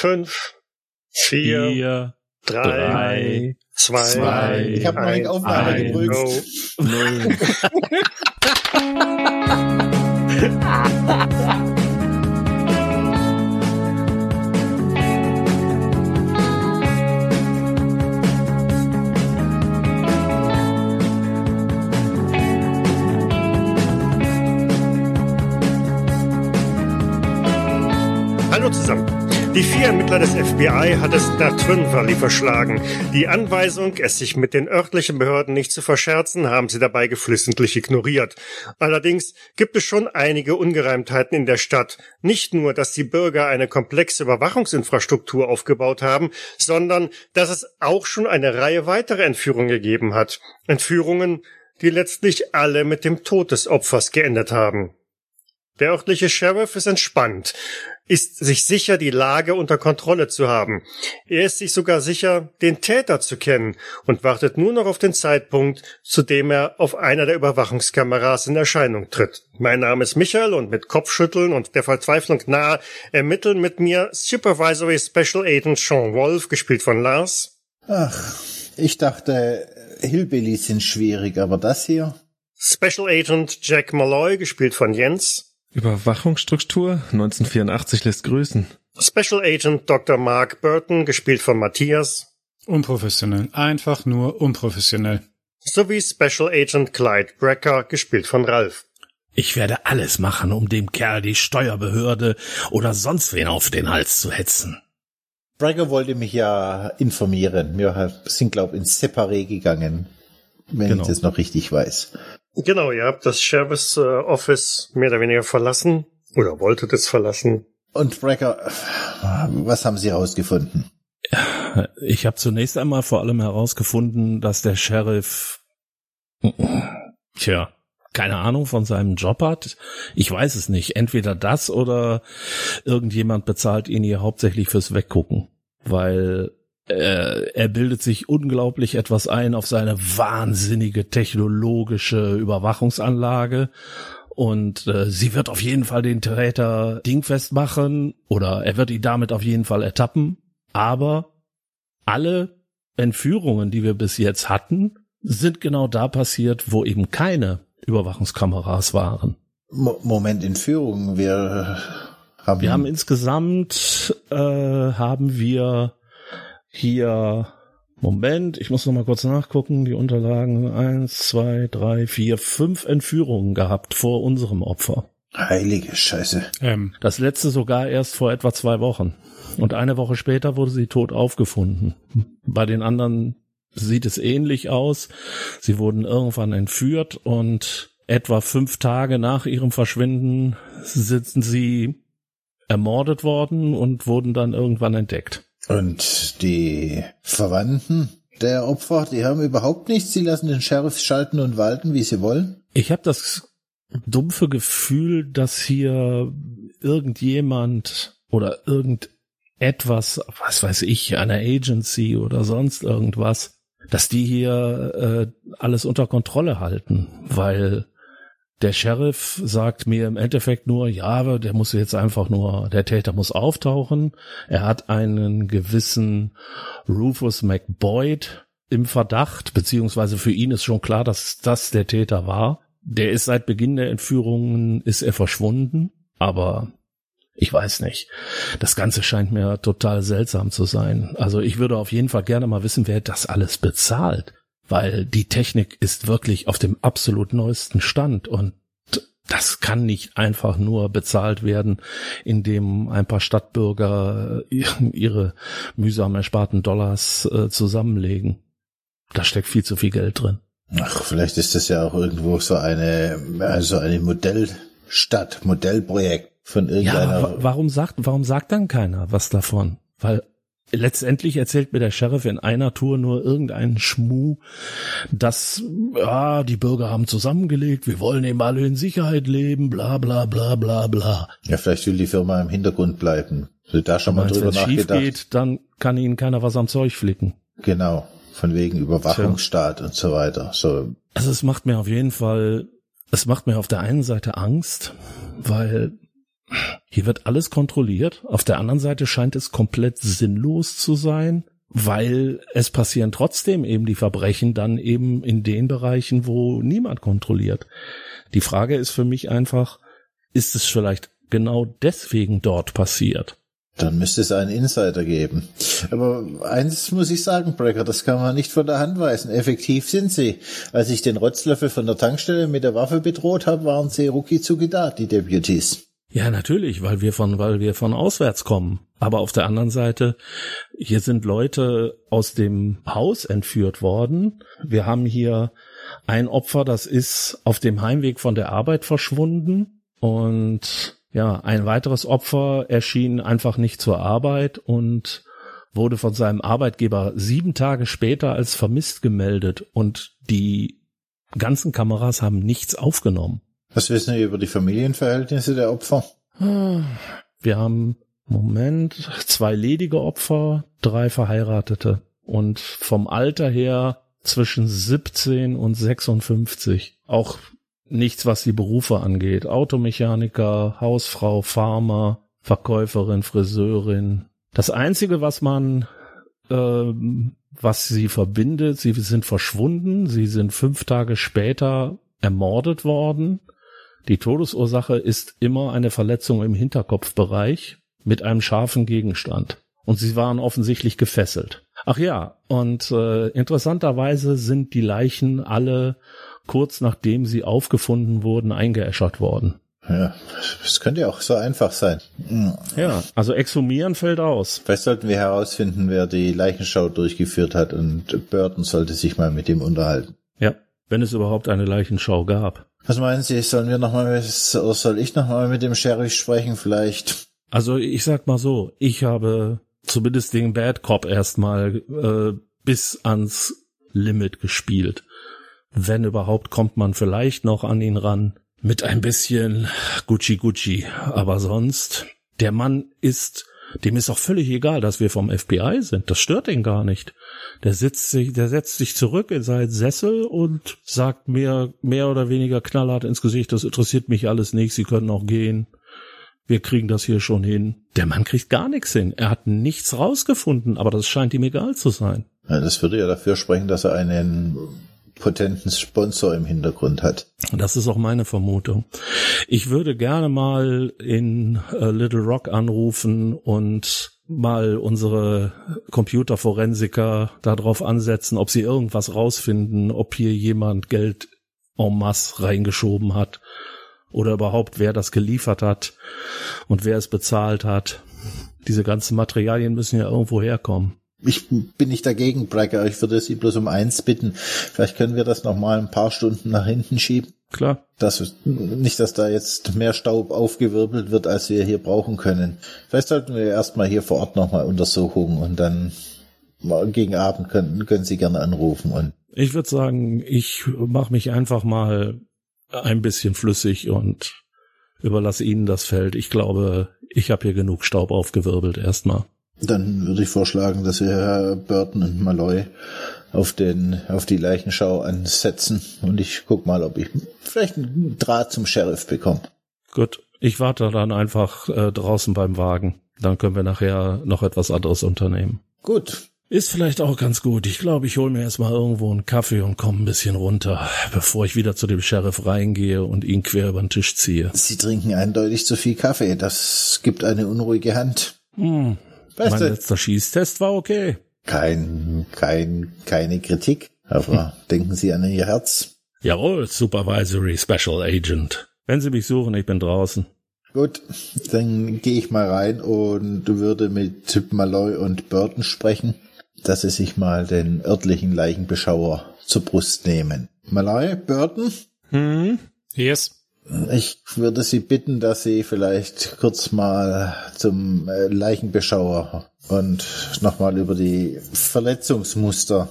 fünf, vier, Vier, drei, drei, zwei, zwei, Ich habe eins, Aufnahme gedrückt. go. null. Die Ermittler des FBI hat es nach Twin Valley verschlagen. Die Anweisung, es sich mit den örtlichen Behörden nicht zu verscherzen, haben sie dabei geflissentlich ignoriert. Allerdings gibt es schon einige Ungereimtheiten in der Stadt. Nicht nur, dass die Bürger eine komplexe Überwachungsinfrastruktur aufgebaut haben, sondern dass es auch schon eine Reihe weiterer Entführungen gegeben hat. Entführungen, die letztlich alle mit dem Tod des Opfers geendet haben. Der örtliche Sheriff ist entspannt, ist sich sicher, die Lage unter Kontrolle zu haben. Er ist sich sogar sicher, den Täter zu kennen und wartet nur noch auf den Zeitpunkt, zu dem er auf einer der Überwachungskameras in Erscheinung tritt. Mein Name ist Michael und mit Kopfschütteln und der Verzweiflung nahe ermitteln mit mir Supervisory Special Agent Sean Wolf, gespielt von Lars, Ach, ich dachte, Hillbillies sind schwierig, aber das hier? Special Agent Jack Malloy, gespielt von Jens, Überwachungsstruktur 1984 lässt grüßen. Special Agent Dr. Mark Burton, gespielt von Matthias, Unprofessionell. Einfach nur unprofessionell. sowie Special Agent Clyde Brecker, gespielt von Ralph. Ich werde alles machen, um dem Kerl die Steuerbehörde oder sonst wen auf den Hals zu hetzen. Bragger wollte mich ja informieren. Wir sind, glaube ich, ins Separé gegangen, wenn Genau. ich das noch richtig weiß. Genau, ihr habt das Sheriff's äh, Office mehr oder weniger verlassen oder wolltet es verlassen. Und Bragger, was haben Sie herausgefunden? Ich habe zunächst einmal vor allem herausgefunden, dass der Sheriff, tja, keine Ahnung von seinem Job hat. Ich weiß es nicht. Entweder das oder irgendjemand bezahlt ihn hier hauptsächlich fürs Weggucken, weil äh, er bildet sich unglaublich etwas ein auf seine wahnsinnige technologische Überwachungsanlage und äh, sie wird auf jeden Fall den Täter dingfest machen oder er wird ihn damit auf jeden Fall ertappen. Aber alle Entführungen, die wir bis jetzt hatten, sind genau da passiert, wo eben keine Überwachungskameras waren. Mo Moment, Entführung. Wir haben, Wir haben insgesamt äh, haben wir hier Moment, ich muss noch mal kurz nachgucken, die Unterlagen eins, zwei, drei, vier, fünf Entführungen gehabt vor unserem Opfer. heilige Scheiße. Ähm, Das letzte sogar erst vor etwa zwei Wochen. Und eine Woche später wurde sie tot aufgefunden. Bei den anderen sieht es ähnlich aus. Sie wurden irgendwann entführt und etwa fünf Tage nach ihrem Verschwinden sind sie ermordet worden und wurden dann irgendwann entdeckt. Und die Verwandten der Opfer, die haben überhaupt nichts. Sie lassen den Sheriff schalten und walten, wie sie wollen. Ich habe das dumpfe Gefühl, dass hier irgendjemand oder irgendetwas, was weiß ich, eine Agency oder sonst irgendwas, dass die hier äh, alles unter Kontrolle halten, weil der Sheriff sagt mir im Endeffekt nur, ja, der muss jetzt einfach nur, der Täter muss auftauchen. Er hat einen gewissen Rufus McBoyd im Verdacht, beziehungsweise für ihn ist schon klar, dass das der Täter war. Der ist seit Beginn der Entführungen, ist er verschwunden, aber ich weiß nicht. Das Ganze scheint mir total seltsam zu sein. Also ich würde auf jeden Fall gerne mal wissen, wer das alles bezahlt, weil die Technik ist wirklich auf dem absolut neuesten Stand und das kann nicht einfach nur bezahlt werden, indem ein paar Stadtbürger ihre mühsam ersparten Dollars äh, zusammenlegen. Da steckt viel zu viel Geld drin. Ach, vielleicht ist das ja auch irgendwo so eine, also eine Modellstadt, Modellprojekt von Ja, irgendeiner. wa- warum sagt, warum sagt dann keiner was davon? Weil letztendlich erzählt mir der Sheriff in einer Tour nur irgendeinen Schmuh, dass ja, die Bürger haben zusammengelegt, wir wollen eben alle in Sicherheit leben, bla bla bla bla bla. ja, vielleicht will die Firma im Hintergrund bleiben. So da schon mal Meinst, drüber wenn schief nachgedacht. geht, dann kann ihnen keiner was am Zeug flicken. Genau. Von wegen Überwachungsstaat und so weiter. So, Also es macht mir auf jeden Fall, es macht mir auf der einen Seite Angst, weil hier wird alles kontrolliert. Auf der anderen Seite scheint es komplett sinnlos zu sein, weil es passieren trotzdem eben die Verbrechen dann eben in den Bereichen, wo niemand kontrolliert. Die Frage ist für mich einfach, ist es vielleicht genau deswegen dort passiert? Dann müsste es einen Insider geben. Aber eins muss ich sagen, Brecker, das kann man nicht von der Hand weisen. Effektiv sind sie. Als ich den Rotzlöffel von der Tankstelle mit der Waffe bedroht habe, waren sie rucki zucki da, die Deputies. Ja, natürlich, weil wir von, weil wir von auswärts kommen. Aber auf der anderen Seite, hier sind Leute aus dem Haus entführt worden. Wir haben hier ein Opfer, das ist auf dem Heimweg von der Arbeit verschwunden und ja, ein weiteres Opfer erschien einfach nicht zur Arbeit und wurde von seinem Arbeitgeber sieben Tage später als vermisst gemeldet und die ganzen Kameras haben nichts aufgenommen. Was wissen wir über die Familienverhältnisse der Opfer? Wir haben, Moment, zwei ledige Opfer, drei verheiratete und vom Alter her zwischen 17 und 56. Auch nichts, was die Berufe angeht. Automechaniker, Hausfrau, Farmer, Verkäuferin, Friseurin. Das Einzige, was man, äh, was sie verbindet, sie sind verschwunden, sie sind fünf Tage später ermordet worden. Die Todesursache ist immer eine Verletzung im Hinterkopfbereich mit einem scharfen Gegenstand. Und sie waren offensichtlich gefesselt. Ach ja, und äh, interessanterweise sind die Leichen alle kurz nachdem sie aufgefunden wurden, eingeäschert worden. Ja, das könnte ja auch so einfach sein. Ja, also exhumieren fällt aus. Vielleicht sollten wir herausfinden, wer die Leichenschau durchgeführt hat und Burton sollte sich mal mit ihm unterhalten. Ja, wenn es überhaupt eine Leichenschau gab. Was meinen Sie, sollen wir nochmal, soll ich nochmal mit dem Sheriff sprechen vielleicht? Also ich sag mal so, ich habe zumindest den Bad Cop erstmal äh, bis ans Limit gespielt. Wenn überhaupt, kommt man vielleicht noch an ihn ran. Mit ein bisschen Gucci Gucci. Aber sonst, der Mann ist, dem ist auch völlig egal, dass wir vom FBI sind. Das stört ihn gar nicht. Der sitzt sich, der setzt sich zurück in seinen Sessel und sagt mir mehr oder weniger knallhart ins Gesicht, das interessiert mich alles nicht, Sie können auch gehen. Wir kriegen das hier schon hin. Der Mann kriegt gar nichts hin. Er hat nichts rausgefunden, aber das scheint ihm egal zu sein. Das würde ja dafür sprechen, dass er einen potenten Sponsor im Hintergrund hat. Das ist auch meine Vermutung. Ich würde gerne mal in äh, Little Rock anrufen und mal unsere Computerforensiker darauf ansetzen, ob sie irgendwas rausfinden, ob hier jemand Geld en masse reingeschoben hat oder überhaupt wer das geliefert hat und wer es bezahlt hat. Diese ganzen Materialien müssen ja irgendwo herkommen ich bin nicht dagegen, Brecker. Ich würde Sie bloß um eins bitten. Vielleicht können wir das noch mal ein paar Stunden nach hinten schieben. Klar. Das, nicht, dass da jetzt mehr Staub aufgewirbelt wird, als wir hier brauchen können. Vielleicht sollten wir erstmal hier vor Ort nochmal untersuchen und dann gegen Abend können, können Sie gerne anrufen. Und ich würde sagen, ich mache mich einfach mal ein bisschen flüssig und überlasse Ihnen das Feld. Ich glaube, ich habe hier genug Staub aufgewirbelt erstmal. Dann würde ich vorschlagen, dass wir Herr Burton und Malloy auf den, auf die Leichenschau ansetzen und ich guck mal, ob ich vielleicht einen Draht zum Sheriff bekomme. Gut, ich warte dann einfach äh, draußen beim Wagen. Dann können wir nachher noch etwas anderes unternehmen. Gut. Ist vielleicht auch ganz gut. Ich glaube, ich hole mir erstmal irgendwo einen Kaffee und komme ein bisschen runter, bevor ich wieder zu dem Sheriff reingehe und ihn quer über den Tisch ziehe. Sie trinken eindeutig zu viel Kaffee. Das gibt eine unruhige Hand. Hm, Beste. Mein letzter Schießtest war okay. Kein, kein, keine Kritik, aber denken Sie an Ihr Herz. Jawohl, Supervisory Special Agent. Wenn Sie mich suchen, ich bin draußen. Gut, dann gehe ich mal rein und würde mit Malloy und Burton sprechen, dass sie sich mal den örtlichen Leichenbeschauer zur Brust nehmen. Malloy, Burton? Hm? Yes. Ich würde Sie bitten, dass Sie vielleicht kurz mal zum äh, Leichenbeschauer und nochmal über die Verletzungsmuster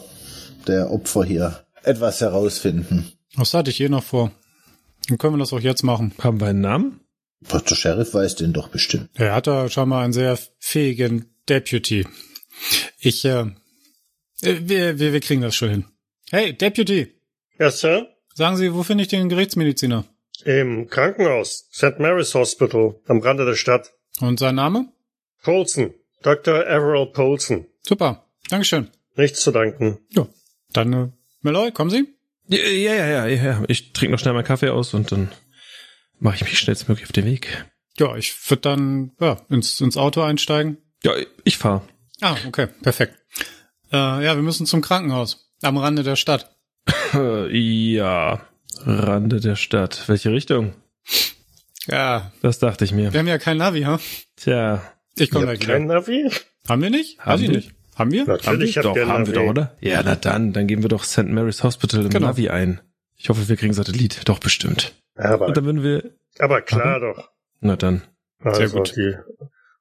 der Opfer hier etwas herausfinden. Das hatte ich eh noch vor. Dann können wir das auch jetzt machen. Haben wir einen Namen? Der Sheriff weiß den doch bestimmt. Er hat da schon mal einen sehr fähigen Deputy. Ich, äh, wir, wir, wir kriegen das schon hin. Hey, Deputy! Ja, Sir? Sagen Sie, wo finde ich den Gerichtsmediziner? Im Krankenhaus. St. Mary's Hospital. Am Rande der Stadt. Und sein Name? Polson. Dr. Everall Polson. Super. Dankeschön. Nichts zu danken. Ja. Dann, äh, Malloy, kommen Sie? Ja, ja, ja, ja, ja. Ich trinke noch schnell meinen Kaffee aus und dann mache ich mich schnellstmöglich auf den Weg. Ja, ich würde dann ja, ins, ins Auto einsteigen. Ja, ich fahr. Ah, okay, perfekt. Äh, ja, wir müssen zum Krankenhaus. Am Rande der Stadt. Ja, Rande der Stadt. Welche Richtung? Ja, Das dachte ich mir. wir haben ja kein Navi, ha? Tja, Ich komme gleich kein. Navi? Haben wir nicht? Haben wir? nicht. Haben wir? Natürlich haben wir doch, haben wir doch, oder? Ja, na dann, dann geben wir doch St. Mary's Hospital im Genau. Navi ein. Ich hoffe, wir kriegen Satellit. Doch, bestimmt. Aber, Und dann würden wir, aber klar doch. na dann. Also Sehr gut. die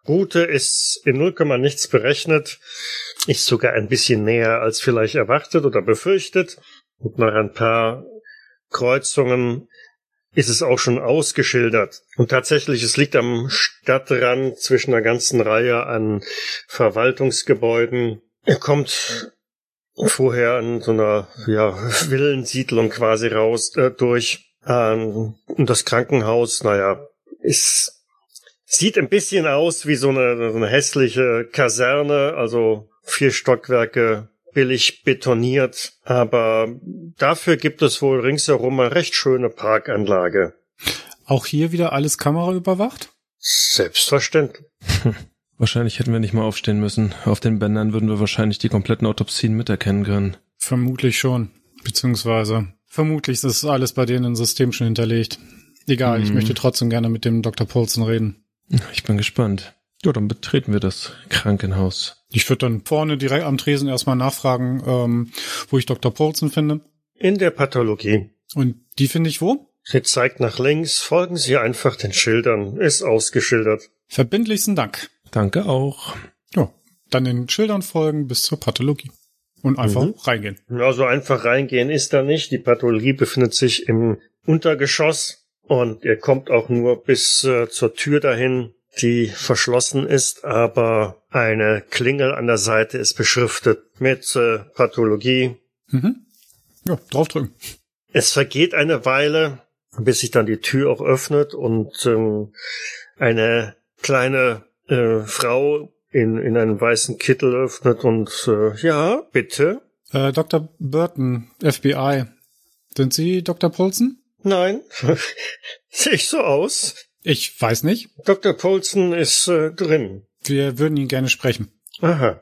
Route ist in 0, nichts berechnet. Ist sogar ein bisschen näher als vielleicht erwartet oder befürchtet. Und nach ein paar Kreuzungen ist es auch schon ausgeschildert. Und tatsächlich, es liegt am Stadtrand zwischen einer ganzen Reihe an Verwaltungsgebäuden. Er kommt vorher an so einer ja, Villensiedlung quasi raus äh, durch. Ähm, und das Krankenhaus, naja, ist Sieht ein bisschen aus wie so eine, so eine hässliche Kaserne, also vier Stockwerke billig betoniert, aber dafür gibt es wohl ringsherum eine recht schöne Parkanlage. Auch hier wieder alles Kamera überwacht? Selbstverständlich. Wahrscheinlich hätten wir nicht mal aufstehen müssen. Auf den Bändern würden wir wahrscheinlich die kompletten Autopsien miterkennen können. Vermutlich schon. Beziehungsweise, vermutlich ist alles bei denen im System schon hinterlegt. Egal, ich Mhm. möchte trotzdem gerne mit dem Dr. Paulson reden. Ich bin gespannt. Ja, dann betreten wir das Krankenhaus. Ich würde dann vorne direkt am Tresen erstmal nachfragen, ähm, wo ich Dr. Paulson finde. In der Pathologie. Und die finde ich wo? Sie zeigt nach links, folgen Sie einfach den Schildern, ist ausgeschildert. Verbindlichsten Dank. Danke auch. Ja, dann den Schildern folgen bis zur Pathologie. Und einfach Mhm. reingehen. Also einfach reingehen ist da nicht. Die Pathologie befindet sich im Untergeschoss und ihr kommt auch nur bis äh, zur Tür dahin, die verschlossen ist, aber eine Klingel an der Seite ist beschriftet mit äh, Pathologie. Mhm. Ja, draufdrücken. Es vergeht eine Weile, bis sich dann die Tür auch öffnet und ähm, eine kleine äh, Frau in, in einem weißen Kittel öffnet und äh, ja, bitte. Äh, Dr. Burton, FBI. Sind Sie Dr. Paulson? Nein, sehe ich so aus? Ich weiß nicht. Dr. Polson ist äh, drin. Wir würden ihn gerne sprechen. Aha.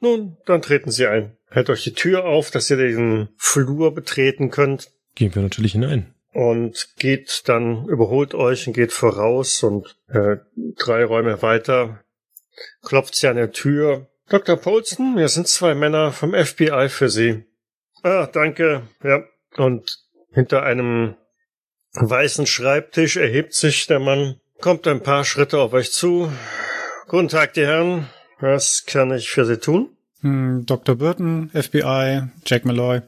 Nun, dann treten Sie ein. Hält euch die Tür auf, dass ihr den Flur betreten könnt Gehen wir natürlich hinein. und geht dann, überholt euch und geht voraus und äh, drei Räume weiter klopft sie an der Tür. Dr. Polson, wir sind zwei Männer vom FBI für Sie. Ah, danke. Ja. Und hinter einem weißen Schreibtisch erhebt sich der Mann, kommt ein paar Schritte auf euch zu. Guten Tag, die Herren. Was kann ich für Sie tun? Hm, Dr. Burton, FBI, Jack Malloy.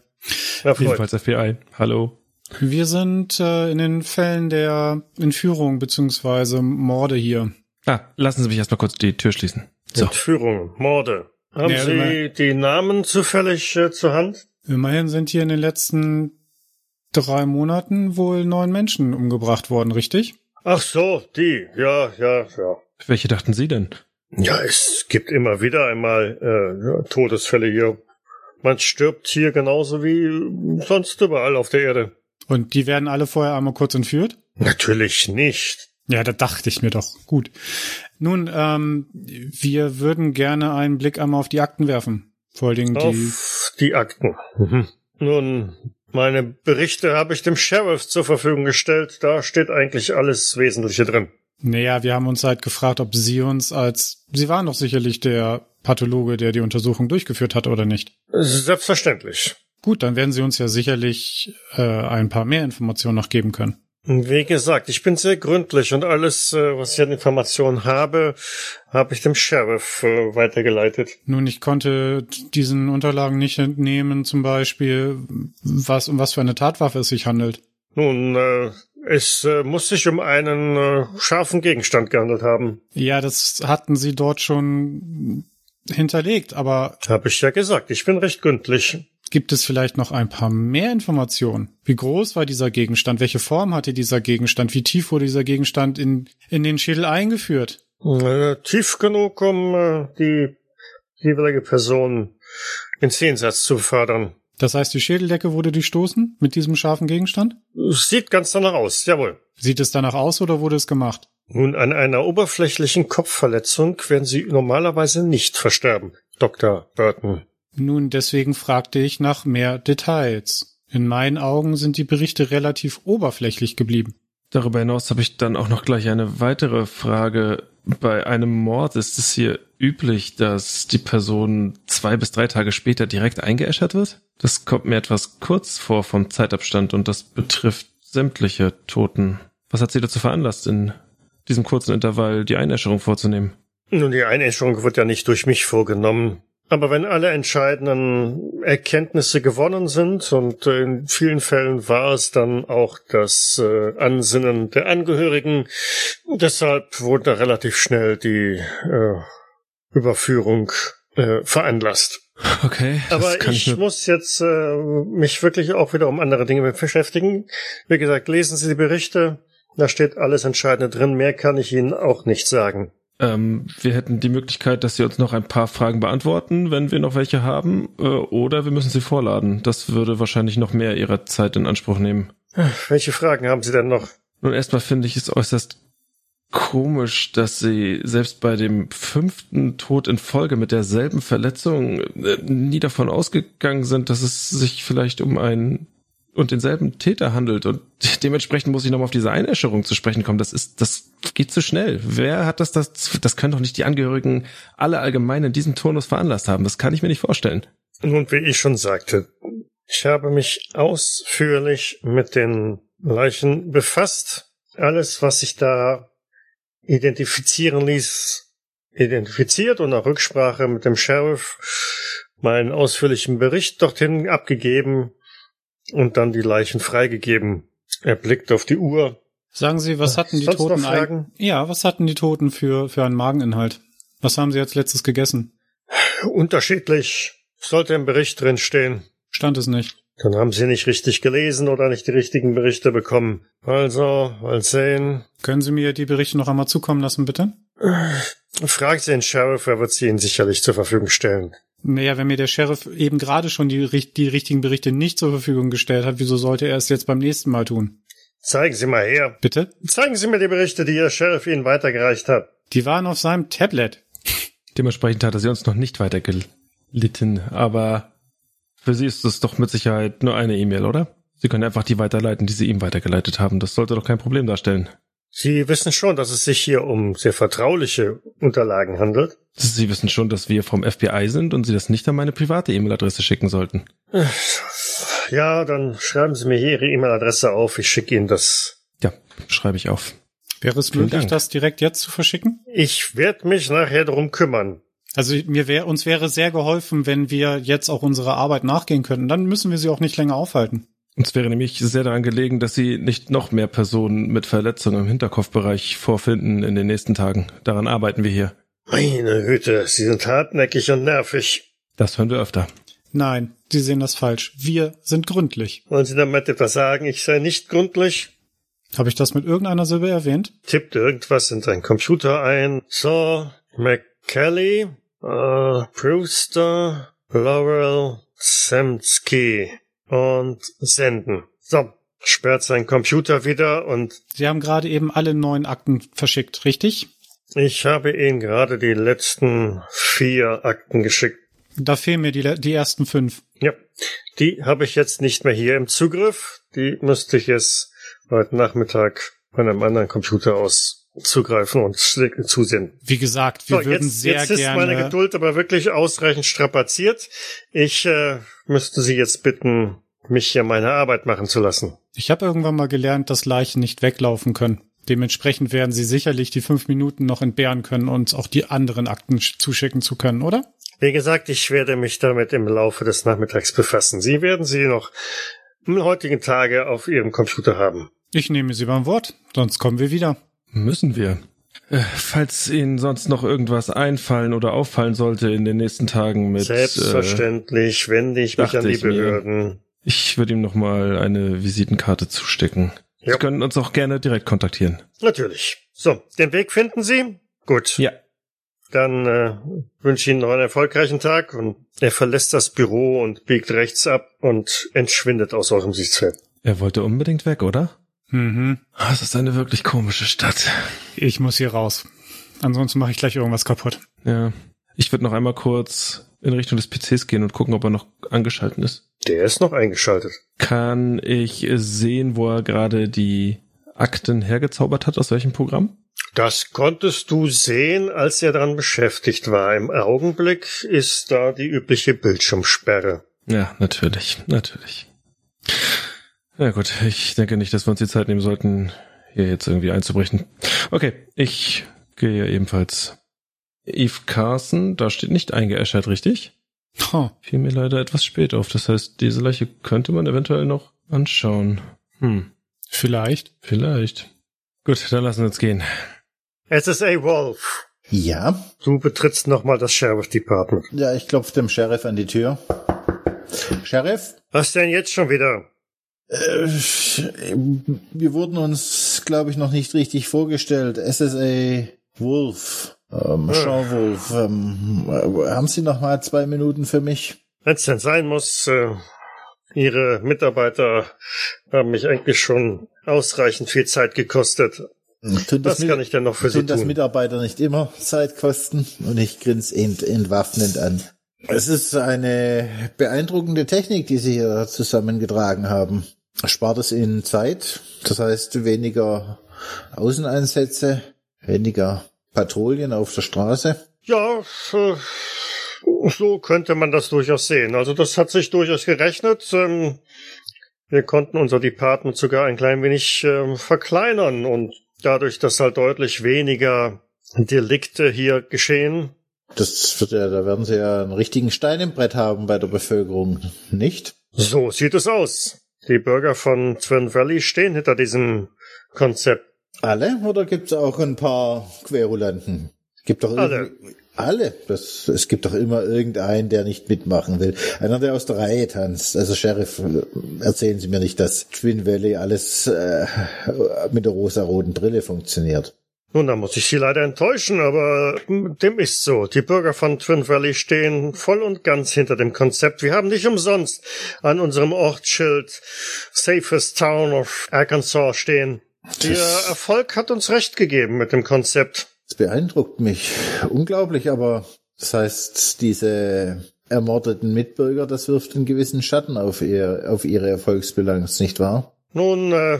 Ebenfalls FBI. Hallo. Wir sind äh, in den Fällen der Entführung beziehungsweise Morde hier. Ah, lassen Sie mich erstmal kurz die Tür schließen. So. Entführung, Morde. Haben Ja, Sie immer- die Namen zufällig äh, zur Hand? Immerhin sind hier in den letzten drei Monaten wohl neun Menschen umgebracht worden, richtig? Ach so, die. Ja, ja, ja. Welche dachten Sie denn? Ja, es gibt immer wieder einmal äh, Todesfälle hier. Man stirbt hier genauso wie sonst überall auf der Erde. Und die werden alle vorher einmal kurz entführt? Natürlich nicht. Ja, da dachte ich mir doch. Gut. Nun, ähm, wir würden gerne einen Blick einmal auf die Akten werfen. Vor allen Dingen die. Auf die Akten. Mhm. Nun, meine Berichte habe ich dem Sheriff zur Verfügung gestellt. Da steht eigentlich alles Wesentliche drin. Naja, wir haben uns halt gefragt, ob Sie uns als. Sie waren doch sicherlich der Pathologe, der die Untersuchung durchgeführt hat, oder nicht? Selbstverständlich. Gut, dann werden Sie uns ja sicherlich äh, ein paar mehr Informationen noch geben können. Wie gesagt, ich bin sehr gründlich und alles, äh, was ich an Informationen habe, habe ich dem Sheriff äh, weitergeleitet. Nun, ich konnte diesen Unterlagen nicht entnehmen, zum Beispiel, was um was für eine Tatwaffe es sich handelt. Nun, äh, es äh, muss sich um einen äh, scharfen Gegenstand gehandelt haben. Ja, das hatten Sie dort schon hinterlegt, aber Habe ich ja gesagt, ich bin recht gründlich. Gibt es vielleicht noch ein paar mehr Informationen? Wie groß war dieser Gegenstand? Welche Form hatte dieser Gegenstand? Wie tief wurde dieser Gegenstand in, in den Schädel eingeführt? Äh, tief genug, um äh, die jeweilige Person ins Jenseits zu befördern. Das heißt, die Schädeldecke wurde durchstoßen mit diesem scharfen Gegenstand? Sieht ganz danach aus, jawohl. Sieht es danach aus oder wurde es gemacht? Nun, an einer oberflächlichen Kopfverletzung werden Sie normalerweise nicht versterben, Dr. Burton. Nun, deswegen fragte ich nach mehr Details. In meinen Augen sind die Berichte relativ oberflächlich geblieben. Darüber hinaus habe ich dann auch noch gleich eine weitere Frage. Bei einem Mord ist es hier üblich, dass die Person zwei bis drei Tage später direkt eingeäschert wird? Das kommt mir etwas kurz vor vom Zeitabstand und das betrifft sämtliche Toten. Was hat Sie dazu veranlasst, in diesem kurzen Intervall die Einäscherung vorzunehmen? Nun, die Einäscherung wird ja nicht durch mich vorgenommen. Aber wenn alle entscheidenden Erkenntnisse gewonnen sind, und in vielen Fällen war es dann auch das äh, Ansinnen der Angehörigen, deshalb wurde da relativ schnell die äh, Überführung äh, veranlasst. Okay. Aber ich, ich muss jetzt äh, mich wirklich auch wieder um andere Dinge beschäftigen. Wie gesagt, lesen Sie die Berichte. Da steht alles Entscheidende drin. Mehr kann ich Ihnen auch nicht sagen. Ähm, wir hätten die Möglichkeit, dass Sie uns noch ein paar Fragen beantworten, wenn wir noch welche haben, äh, oder wir müssen sie vorladen. Das würde wahrscheinlich noch mehr Ihrer Zeit in Anspruch nehmen. Welche Fragen haben Sie denn noch? Nun, erstmal finde ich es äußerst komisch, dass Sie selbst bei dem fünften Tod in Folge mit derselben Verletzung äh, nie davon ausgegangen sind, dass es sich vielleicht um einen und denselben Täter handelt und dementsprechend muss ich nochmal auf diese Einäscherung zu sprechen kommen. Das ist, das geht zu schnell. Wer hat das, das, das können doch nicht die Angehörigen alle allgemein in diesem Turnus veranlasst haben. Das kann ich mir nicht vorstellen. Nun, wie ich schon sagte, ich habe mich ausführlich mit den Leichen befasst. Alles, was sich da identifizieren ließ, identifiziert und nach Rücksprache mit dem Sheriff meinen ausführlichen Bericht dorthin abgegeben und dann die Leichen freigegeben. Er blickt auf die Uhr. Sagen Sie, was hatten die Toten eig- Ja, was hatten die Toten für, für einen Mageninhalt? Was haben Sie als letztes gegessen? Unterschiedlich. Sollte im Bericht drin stehen. Stand es nicht. Dann haben Sie nicht richtig gelesen oder nicht die richtigen Berichte bekommen. Also, mal sehen. Können Sie mir die Berichte noch einmal zukommen lassen, bitte? Fragen Sie den Sheriff, er wird sie Ihnen sicherlich zur Verfügung stellen. Naja, wenn mir der Sheriff eben gerade schon die, die richtigen Berichte nicht zur Verfügung gestellt hat, wieso sollte er es jetzt beim nächsten Mal tun? Zeigen Sie mal her. Bitte? Zeigen Sie mir die Berichte, die Ihr Sheriff Ihnen weitergereicht hat. Die waren auf seinem Tablet. Dementsprechend hat er sie uns noch nicht weitergelitten, aber für Sie ist es doch mit Sicherheit nur eine E-Mail, oder? Sie können einfach die weiterleiten, die Sie ihm weitergeleitet haben. Das sollte doch kein Problem darstellen. Sie wissen schon, dass es sich hier um sehr vertrauliche Unterlagen handelt. Sie wissen schon, dass wir vom FBI sind und Sie das nicht an meine private E-Mail-Adresse schicken sollten. Ja, dann schreiben Sie mir hier Ihre E-Mail-Adresse auf. Ich schicke Ihnen das. Ja, schreibe ich auf. Wäre es möglich, das direkt jetzt zu verschicken? Ich werde mich nachher darum kümmern. Also mir wäre uns wäre sehr geholfen, wenn wir jetzt auch unserer Arbeit nachgehen könnten. Dann müssen wir sie auch nicht länger aufhalten. Uns wäre nämlich sehr daran gelegen, dass Sie nicht noch mehr Personen mit Verletzungen im Hinterkopfbereich vorfinden in den nächsten Tagen. Daran arbeiten wir hier. Meine Hüte, Sie sind hartnäckig und nervig. Das hören wir öfter. Nein, Sie sehen das falsch. Wir sind gründlich. Wollen Sie damit etwas sagen? Ich sei nicht gründlich? Habe ich das mit irgendeiner Silbe erwähnt? Tippt irgendwas in deinen Computer ein. So, McKelly, äh, Brewster, Laurel, Semsky und senden. So, sperrt seinen Computer wieder und Sie haben gerade eben alle neun Akten verschickt, richtig? ich habe Ihnen gerade die letzten vier Akten geschickt. Da fehlen mir die, die ersten fünf. Ja, die habe ich jetzt nicht mehr hier im Zugriff. Die müsste ich jetzt heute Nachmittag von einem anderen Computer aus zugreifen und zusenden. Wie gesagt, wir So, würden jetzt, sehr jetzt ist meine gerne. Geduld aber wirklich ausreichend strapaziert. Ich äh, müsste Sie jetzt bitten, mich hier meine Arbeit machen zu lassen. Ich habe irgendwann mal gelernt, dass Leichen nicht weglaufen können. Dementsprechend werden Sie sicherlich die fünf Minuten noch entbehren können, uns auch die anderen Akten sch- zuschicken zu können, oder? Wie gesagt, ich werde mich damit im Laufe des Nachmittags befassen. Sie werden sie noch im heutigen Tage auf Ihrem Computer haben. Ich nehme Sie beim Wort, sonst kommen wir wieder. Müssen wir. Äh, falls Ihnen sonst noch irgendwas einfallen oder auffallen sollte in den nächsten Tagen mit. Selbstverständlich wende ich mich an die Behörden. Mir, ich würde ihm nochmal eine Visitenkarte zustecken. Ja. Sie können uns auch gerne direkt kontaktieren. Natürlich. So, den Weg finden Sie? Gut. Ja. Dann äh, wünsche ich Ihnen noch einen erfolgreichen Tag und er verlässt das Büro und biegt rechts ab und entschwindet aus eurem Sichtfeld. Er wollte unbedingt weg, oder? Mhm. Das ist eine wirklich komische Stadt. Ich muss hier raus. Ansonsten mache ich gleich irgendwas kaputt. Ja. Ich würde noch einmal kurz in Richtung des PCs gehen und gucken, ob er noch angeschalten ist. Der ist noch eingeschaltet. Kann ich sehen, wo er gerade die Akten hergezaubert hat, aus welchem Programm? Das konntest du sehen, als er daran beschäftigt war. Im Augenblick ist da die übliche Bildschirmsperre. Ja, natürlich, natürlich. Ja gut, ich denke nicht, dass wir uns die Zeit nehmen sollten, hier jetzt irgendwie einzubrechen. Okay, ich gehe ebenfalls. Eve Carson, da steht nicht eingeäschert, richtig? Oh. Fiel mir leider etwas spät auf. Das heißt, diese Leiche könnte man eventuell noch anschauen. Hm. Vielleicht. Vielleicht. Gut, dann lassen wir uns gehen. SSA Wolf. Ja. Du betrittst nochmal das Sheriff Department. Ja, ich klopfe dem Sheriff an die Tür. Sheriff? Was denn jetzt schon wieder? Äh, wir wurden uns, glaube ich, noch nicht richtig vorgestellt. SSA Wolf. Ähm. Sean Wolf. Ähm, äh, haben Sie noch mal zwei Minuten für mich? Wenn es denn sein muss, äh, Ihre Mitarbeiter haben mich eigentlich schon ausreichend viel Zeit gekostet. Tun Was mit- kann ich denn noch für Sie tun das? Mitarbeiter nicht immer Zeit kosten? Und ich grinse ent entwaffnend an. Es ist eine beeindruckende Technik, die Sie hier zusammengetragen haben. Spart es Ihnen Zeit? Das heißt weniger Außeneinsätze, weniger Patrouillen auf der Straße? Ja, so könnte man das durchaus sehen. Also das hat sich durchaus gerechnet. Ähm, wir konnten unser Department sogar ein klein wenig ähm, verkleinern und dadurch, dass halt deutlich weniger Delikte hier geschehen, Das wird ja, da werden Sie ja einen richtigen Stein im Brett haben bei der Bevölkerung, nicht? so sieht es aus. Die Bürger von Twin Valley stehen hinter diesem Konzept. Alle? Oder gibt es auch ein paar Querulanten? Gibt doch Alle. Alle. Das, es gibt doch immer irgendeinen, der nicht mitmachen will. Einer, der aus der Reihe tanzt. Also Sheriff, äh, erzählen Sie mir nicht, dass Twin Valley alles äh, mit der rosa-roten Brille funktioniert. Nun, da muss ich Sie leider enttäuschen, aber dem ist so. Die Bürger von Twin Valley stehen voll und ganz hinter dem Konzept. Wir haben nicht umsonst an unserem Ortsschild Safest Town of Arkansas stehen. Der Erfolg hat uns recht gegeben mit dem Konzept. Das beeindruckt mich unglaublich, aber das heißt, diese ermordeten Mitbürger, das wirft einen gewissen Schatten auf, ihr, auf ihre Erfolgsbilanz, nicht wahr? Nun, äh,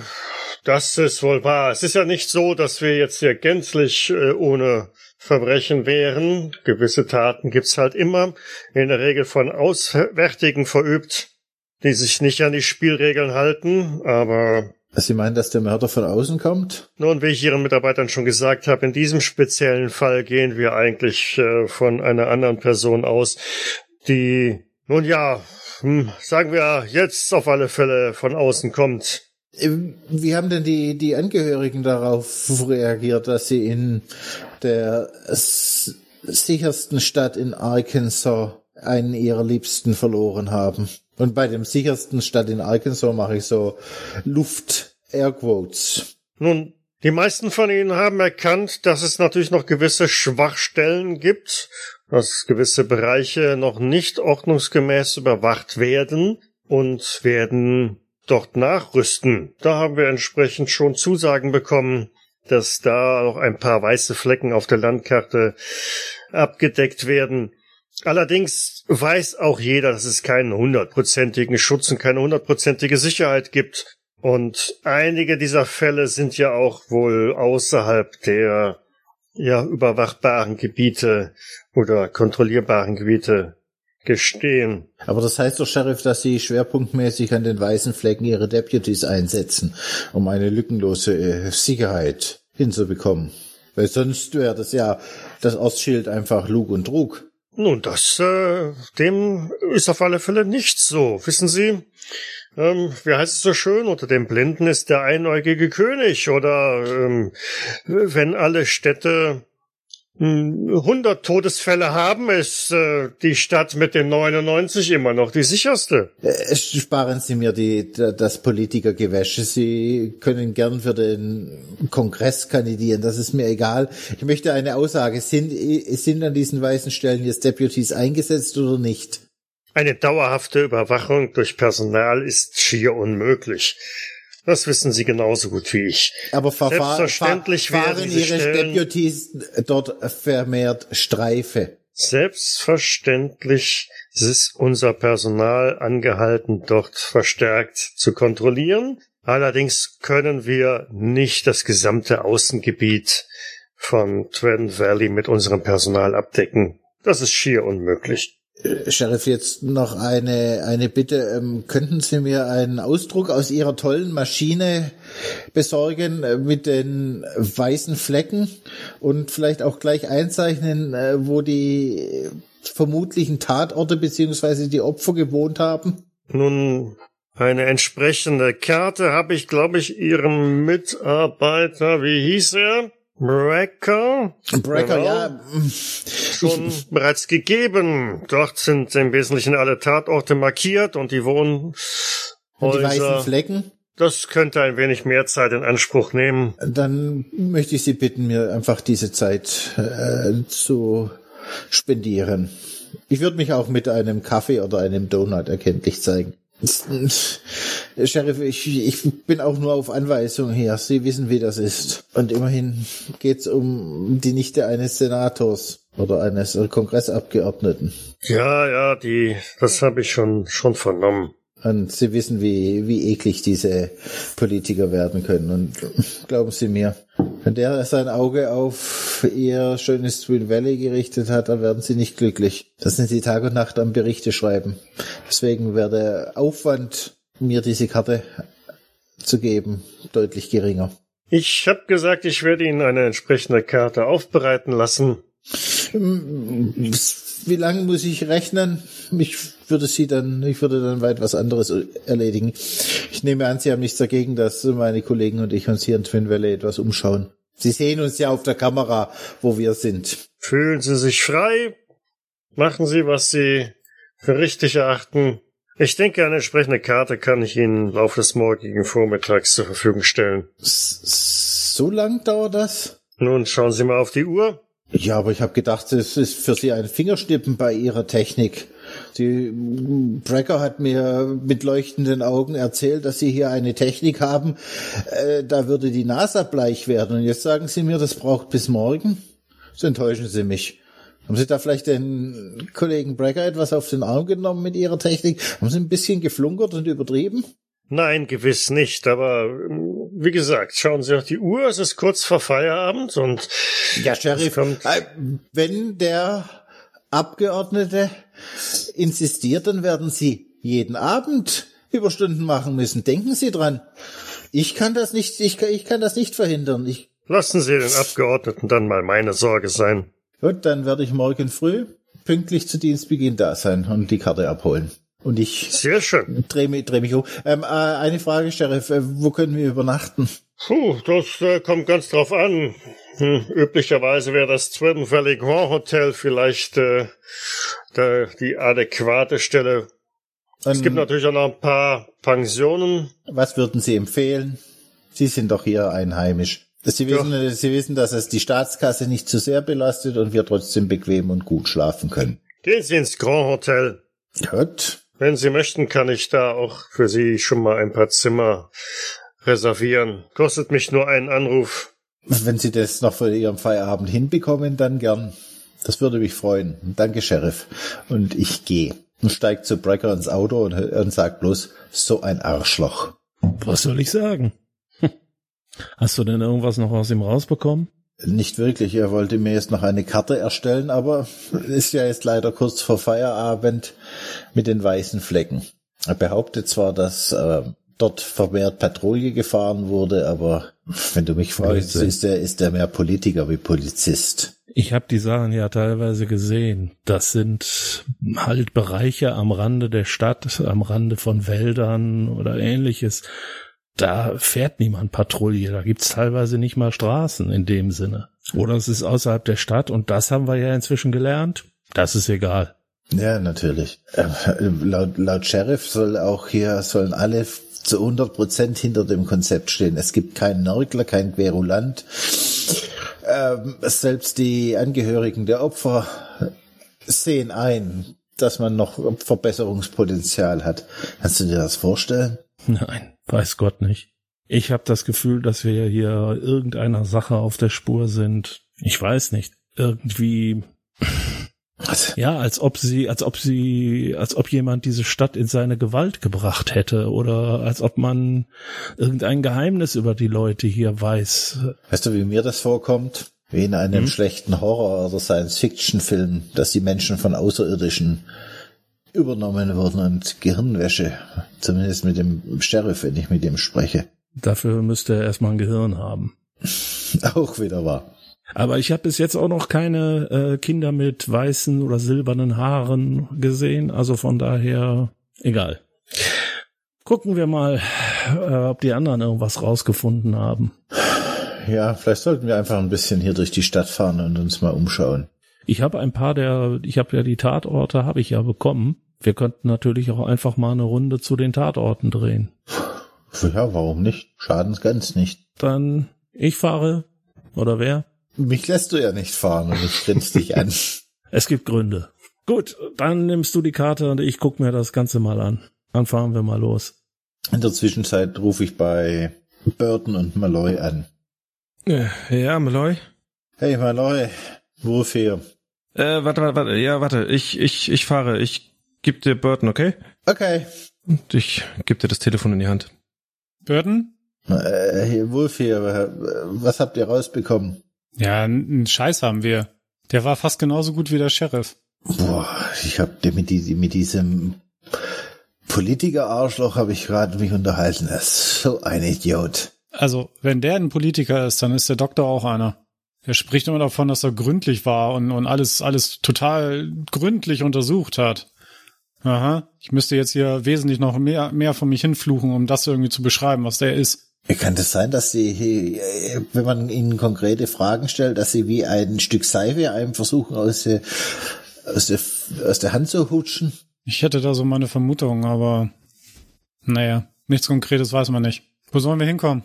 das ist wohl wahr. Es ist ja nicht so, dass wir jetzt hier gänzlich äh, ohne Verbrechen wären. Gewisse Taten gibt's halt immer, in der Regel von Auswärtigen verübt, die sich nicht an die Spielregeln halten, aber Sie meinen, dass der Mörder von außen kommt? nun, wie ich Ihren Mitarbeitern schon gesagt habe, in diesem speziellen Fall gehen wir eigentlich äh, von einer anderen Person aus, die, nun ja, hm, sagen wir jetzt auf alle Fälle von außen kommt. Wie haben denn die, die Angehörigen darauf reagiert, dass sie in der sichersten Stadt in Arkansas einen ihrer Liebsten verloren haben? Und bei dem sichersten Stadt in Arkansas mache ich so Luft-Airquotes. Nun, die meisten von Ihnen haben erkannt, dass es natürlich noch gewisse Schwachstellen gibt, dass gewisse Bereiche noch nicht ordnungsgemäß überwacht werden und werden dort nachrüsten. Da haben wir entsprechend schon Zusagen bekommen, dass da noch ein paar weiße Flecken auf der Landkarte abgedeckt werden. Allerdings weiß auch jeder, dass es keinen hundertprozentigen Schutz und keine hundertprozentige Sicherheit gibt. Und einige dieser Fälle sind ja auch wohl außerhalb der ja überwachbaren Gebiete oder kontrollierbaren Gebiete gestehen. Aber das heißt doch, Sheriff, dass Sie schwerpunktmäßig an den weißen Flecken Ihre Deputies einsetzen, um eine lückenlose äh, Sicherheit hinzubekommen. Weil sonst wäre das ja das Ortsschild einfach Lug und Trug. Nun, das, äh, dem ist auf alle Fälle nicht so. Wissen Sie, ähm, wie heißt es so schön, unter den Blinden ist der einäugige König oder ähm, wenn alle Städte 100 Todesfälle haben, ist äh, die Stadt mit den 99 immer noch die sicherste. Äh, sparen Sie mir die, das Politikergewäsche. Sie können gern für den Kongress kandidieren, das ist mir egal. Ich möchte eine Aussage. Sind, sind an diesen weißen Stellen jetzt Deputies eingesetzt oder nicht? Eine dauerhafte Überwachung durch Personal ist schier unmöglich. Das wissen Sie genauso gut wie ich. Aber Selbstverständlich fahren Ihre Stellen, Deputies dort vermehrt Streife. Selbstverständlich ist unser Personal angehalten, dort verstärkt zu kontrollieren. Allerdings können wir nicht das gesamte Außengebiet von Twin Valley mit unserem Personal abdecken. Das ist schier unmöglich. Sheriff, jetzt noch eine, eine Bitte. Ähm, könnten Sie mir einen Ausdruck aus Ihrer tollen Maschine besorgen äh, mit den weißen Flecken und vielleicht auch gleich einzeichnen, äh, wo die vermutlichen Tatorte beziehungsweise die Opfer gewohnt haben? Nun, eine entsprechende Karte habe ich, glaube ich, Ihrem Mitarbeiter, wie hieß er? Brecker. Brecker, genau. ja. Schon bereits gegeben. Dort sind im Wesentlichen alle Tatorte markiert und die Wohnhäuser. Und die weißen Flecken? Das könnte ein wenig mehr Zeit in Anspruch nehmen. Dann möchte ich Sie bitten, mir einfach diese Zeit äh, zu spendieren. Ich würde mich auch mit einem Kaffee oder einem Donut erkenntlich zeigen. Sheriff, ich, ich bin auch nur auf Anweisung hier. Sie wissen, wie das ist. Und immerhin geht's um die Nichte eines Senators oder eines Kongressabgeordneten. Ja, ja, die, das habe ich schon schon vernommen. Und Sie wissen, wie, wie eklig diese Politiker werden können. Und glauben Sie mir, der sein Auge auf Ihr schönes Twin Valley gerichtet hat, dann werden Sie nicht glücklich. Das sind Sie Tag und Nacht am Berichte schreiben. Deswegen wäre der Aufwand, mir diese Karte zu geben, deutlich geringer. Ich habe gesagt, ich werde Ihnen eine entsprechende Karte aufbereiten lassen. Wie lange muss ich rechnen? Ich würde Sie dann, ich würde dann weit was anderes erledigen. Ich nehme an, Sie haben nichts dagegen, dass meine Kollegen und ich uns hier in Twin Valley etwas umschauen. Sie sehen uns ja auf der Kamera, wo wir sind. Fühlen Sie sich frei. Machen Sie, was Sie für richtig erachten. Ich denke, eine entsprechende Karte kann ich Ihnen im Laufe des morgigen Vormittags zur Verfügung stellen. So lang dauert das? Nun schauen Sie mal auf die Uhr. Ja, aber ich habe gedacht, es ist für Sie ein Fingerschnippen bei Ihrer Technik. Die Brecker hat mir mit leuchtenden Augen erzählt, dass Sie hier eine Technik haben, äh, da würde die NASA bleich werden. Und jetzt sagen Sie mir, das braucht bis morgen? So enttäuschen Sie mich. Haben Sie da vielleicht den Kollegen Brecker etwas auf den Arm genommen mit Ihrer Technik? Haben Sie ein bisschen geflunkert und übertrieben? Nein, gewiss nicht, aber ähm, wie gesagt, schauen Sie auf die Uhr, es ist kurz vor Feierabend und Ja, Sheriff, äh, wenn der Abgeordnete insistiert, dann werden Sie jeden Abend Überstunden machen müssen. Denken Sie dran. Ich kann das nicht, ich kann, ich kann das nicht verhindern. Ich Lassen Sie den Abgeordneten dann mal meine Sorge sein. Gut, dann werde ich morgen früh pünktlich zu Dienstbeginn da sein und die Karte abholen. Und ich Sehr schön. drehe mich, dreh mich um. Ähm, äh, eine Frage, Sheriff, äh, wo können wir übernachten? Puh, das äh, kommt ganz drauf an. Hm, üblicherweise wäre das Twin Valley Grand Hotel vielleicht äh, der, die adäquate Stelle. Und es gibt natürlich auch noch ein paar Pensionen. was würden Sie empfehlen? Sie sind doch hier einheimisch. Sie wissen, äh, Sie wissen, dass es die Staatskasse nicht zu sehr belastet und wir trotzdem bequem und gut schlafen können. Gehen Sie ins Grand Hotel. Gut. Wenn Sie möchten, kann ich da auch für Sie schon mal ein paar Zimmer reservieren. Kostet mich nur einen Anruf. Wenn Sie das noch für Ihren Feierabend hinbekommen, dann gern. Das würde mich freuen. Danke, Sheriff. Und ich gehe. Und steigt zu Brecker ins Auto und, und sagt bloß, so ein Arschloch. Was soll ich sagen? Hm. Hast du denn irgendwas noch aus ihm rausbekommen? Nicht wirklich. Er wollte mir jetzt noch eine Karte erstellen, aber ist ja jetzt leider kurz vor Feierabend mit den weißen Flecken. Er behauptet zwar, dass äh, dort vermehrt Patrouille gefahren wurde, aber wenn du mich fragst, ist er ist er mehr Politiker wie Polizist. Ich habe die Sachen ja teilweise gesehen. Das sind halt Bereiche am Rande der Stadt, am Rande von Wäldern oder ähnliches. Da fährt niemand Patrouille. Da gibt's teilweise nicht mal Straßen in dem Sinne. Oder es ist außerhalb der Stadt und das haben wir ja inzwischen gelernt. Das ist egal. Ja, natürlich. Äh, laut, laut Sheriff soll auch hier, sollen alle zu 100 Prozent hinter dem Konzept stehen. Es gibt keinen Nörgler, kein Querulant. Ähm, selbst die Angehörigen der Opfer sehen ein, dass man noch Verbesserungspotenzial hat. Kannst du dir das vorstellen? Nein, weiß Gott nicht. Ich habe das Gefühl, dass wir hier irgendeiner Sache auf der Spur sind. Ich weiß nicht. Irgendwie was? Ja, als ob sie, als ob sie, als ob jemand diese Stadt in seine Gewalt gebracht hätte oder als ob man irgendein Geheimnis über die Leute hier weiß. Weißt du, wie mir das vorkommt? Wie in einem hm? schlechten Horror- oder Science-Fiction-Film, dass die Menschen von Außerirdischen übernommen wurden und Gehirnwäsche. Zumindest mit dem Sheriff, wenn ich mit ihm spreche. Dafür müsste er erstmal ein Gehirn haben. Auch wieder wahr. Aber ich habe bis jetzt auch noch keine äh, Kinder mit weißen oder silbernen Haaren gesehen. Also von daher egal. Gucken wir mal, äh, ob die anderen irgendwas rausgefunden haben. Ja, vielleicht sollten wir einfach ein bisschen hier durch die Stadt fahren und uns mal umschauen. Ich habe ein paar der, ich habe ja die Tatorte, habe ich ja bekommen. Wir könnten natürlich auch einfach mal eine Runde zu den Tatorten drehen. Ja, warum nicht? Schaden's ganz nicht. Dann ich fahre oder wer? Mich lässt du ja nicht fahren und ich grinst dich an. Es gibt Gründe. Gut, dann nimmst du die Karte und ich guck mir das Ganze mal an. Dann fahren wir mal los. In der Zwischenzeit rufe ich bei Burton und Malloy an. Ja, Malloy? Hey Malloy, wofür? Äh, warte, warte, warte, ja, warte, ich, ich, ich fahre, ich geb dir Burton, okay? Okay. Und ich geb dir das Telefon in die Hand. Burton? Äh, wofür? Was habt ihr rausbekommen? Ja, einen Scheiß haben wir. Der war fast genauso gut wie der Sheriff. Boah, ich hab mit, die, mit diesem Politiker-Arschloch habe ich gerade mich unterhalten. Er ist so ein Idiot. Also, wenn der ein Politiker ist, dann ist der Doktor auch einer. Er spricht immer davon, dass er gründlich war und, und alles, alles total gründlich untersucht hat. Aha. Ich müsste jetzt hier wesentlich noch mehr, mehr von mich hinfluchen, um das irgendwie zu beschreiben, was der ist. Kann das sein, dass sie, wenn man ihnen konkrete Fragen stellt, dass sie wie ein Stück Seife einem versuchen aus der, aus der, aus der Hand zu hutschen? Ich hätte da so meine Vermutung, aber naja, nichts Konkretes weiß man nicht. Wo sollen wir hinkommen?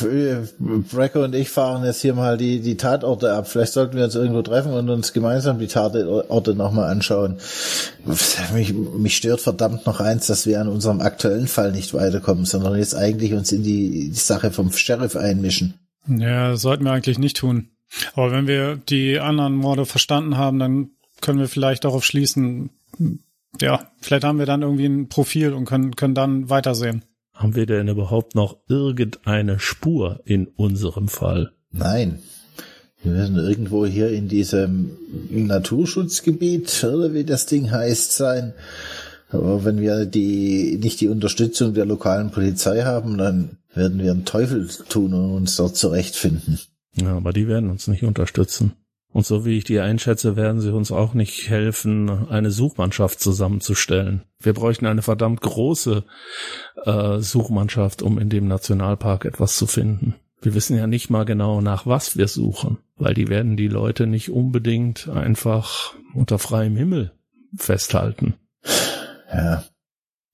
Brecker und ich fahren jetzt hier mal die, die Tatorte ab. Vielleicht sollten wir uns irgendwo treffen und uns gemeinsam die Tatorte nochmal anschauen. Mich, mich stört verdammt noch eins, dass wir an unserem aktuellen Fall nicht weiterkommen, sondern jetzt eigentlich uns in die, die Sache vom Sheriff einmischen. Ja, das sollten wir eigentlich nicht tun. Aber wenn wir die anderen Morde verstanden haben, dann können wir vielleicht darauf schließen, ja, vielleicht haben wir dann irgendwie ein Profil und können, können dann weitersehen. Haben wir denn überhaupt noch irgendeine Spur in unserem Fall? Nein. Wir müssen irgendwo hier in diesem Naturschutzgebiet, oder wie das Ding heißt, sein. Aber wenn wir die, nicht die Unterstützung der lokalen Polizei haben, dann werden wir einen Teufel tun und uns dort zurechtfinden. Ja, aber die werden uns nicht unterstützen. Und so wie ich die einschätze, werden sie uns auch nicht helfen, eine Suchmannschaft zusammenzustellen. Wir bräuchten eine verdammt große äh, Suchmannschaft, um in dem Nationalpark etwas zu finden. Wir wissen ja nicht mal genau, nach was wir suchen, weil die werden die Leute nicht unbedingt einfach unter freiem Himmel festhalten. Ja.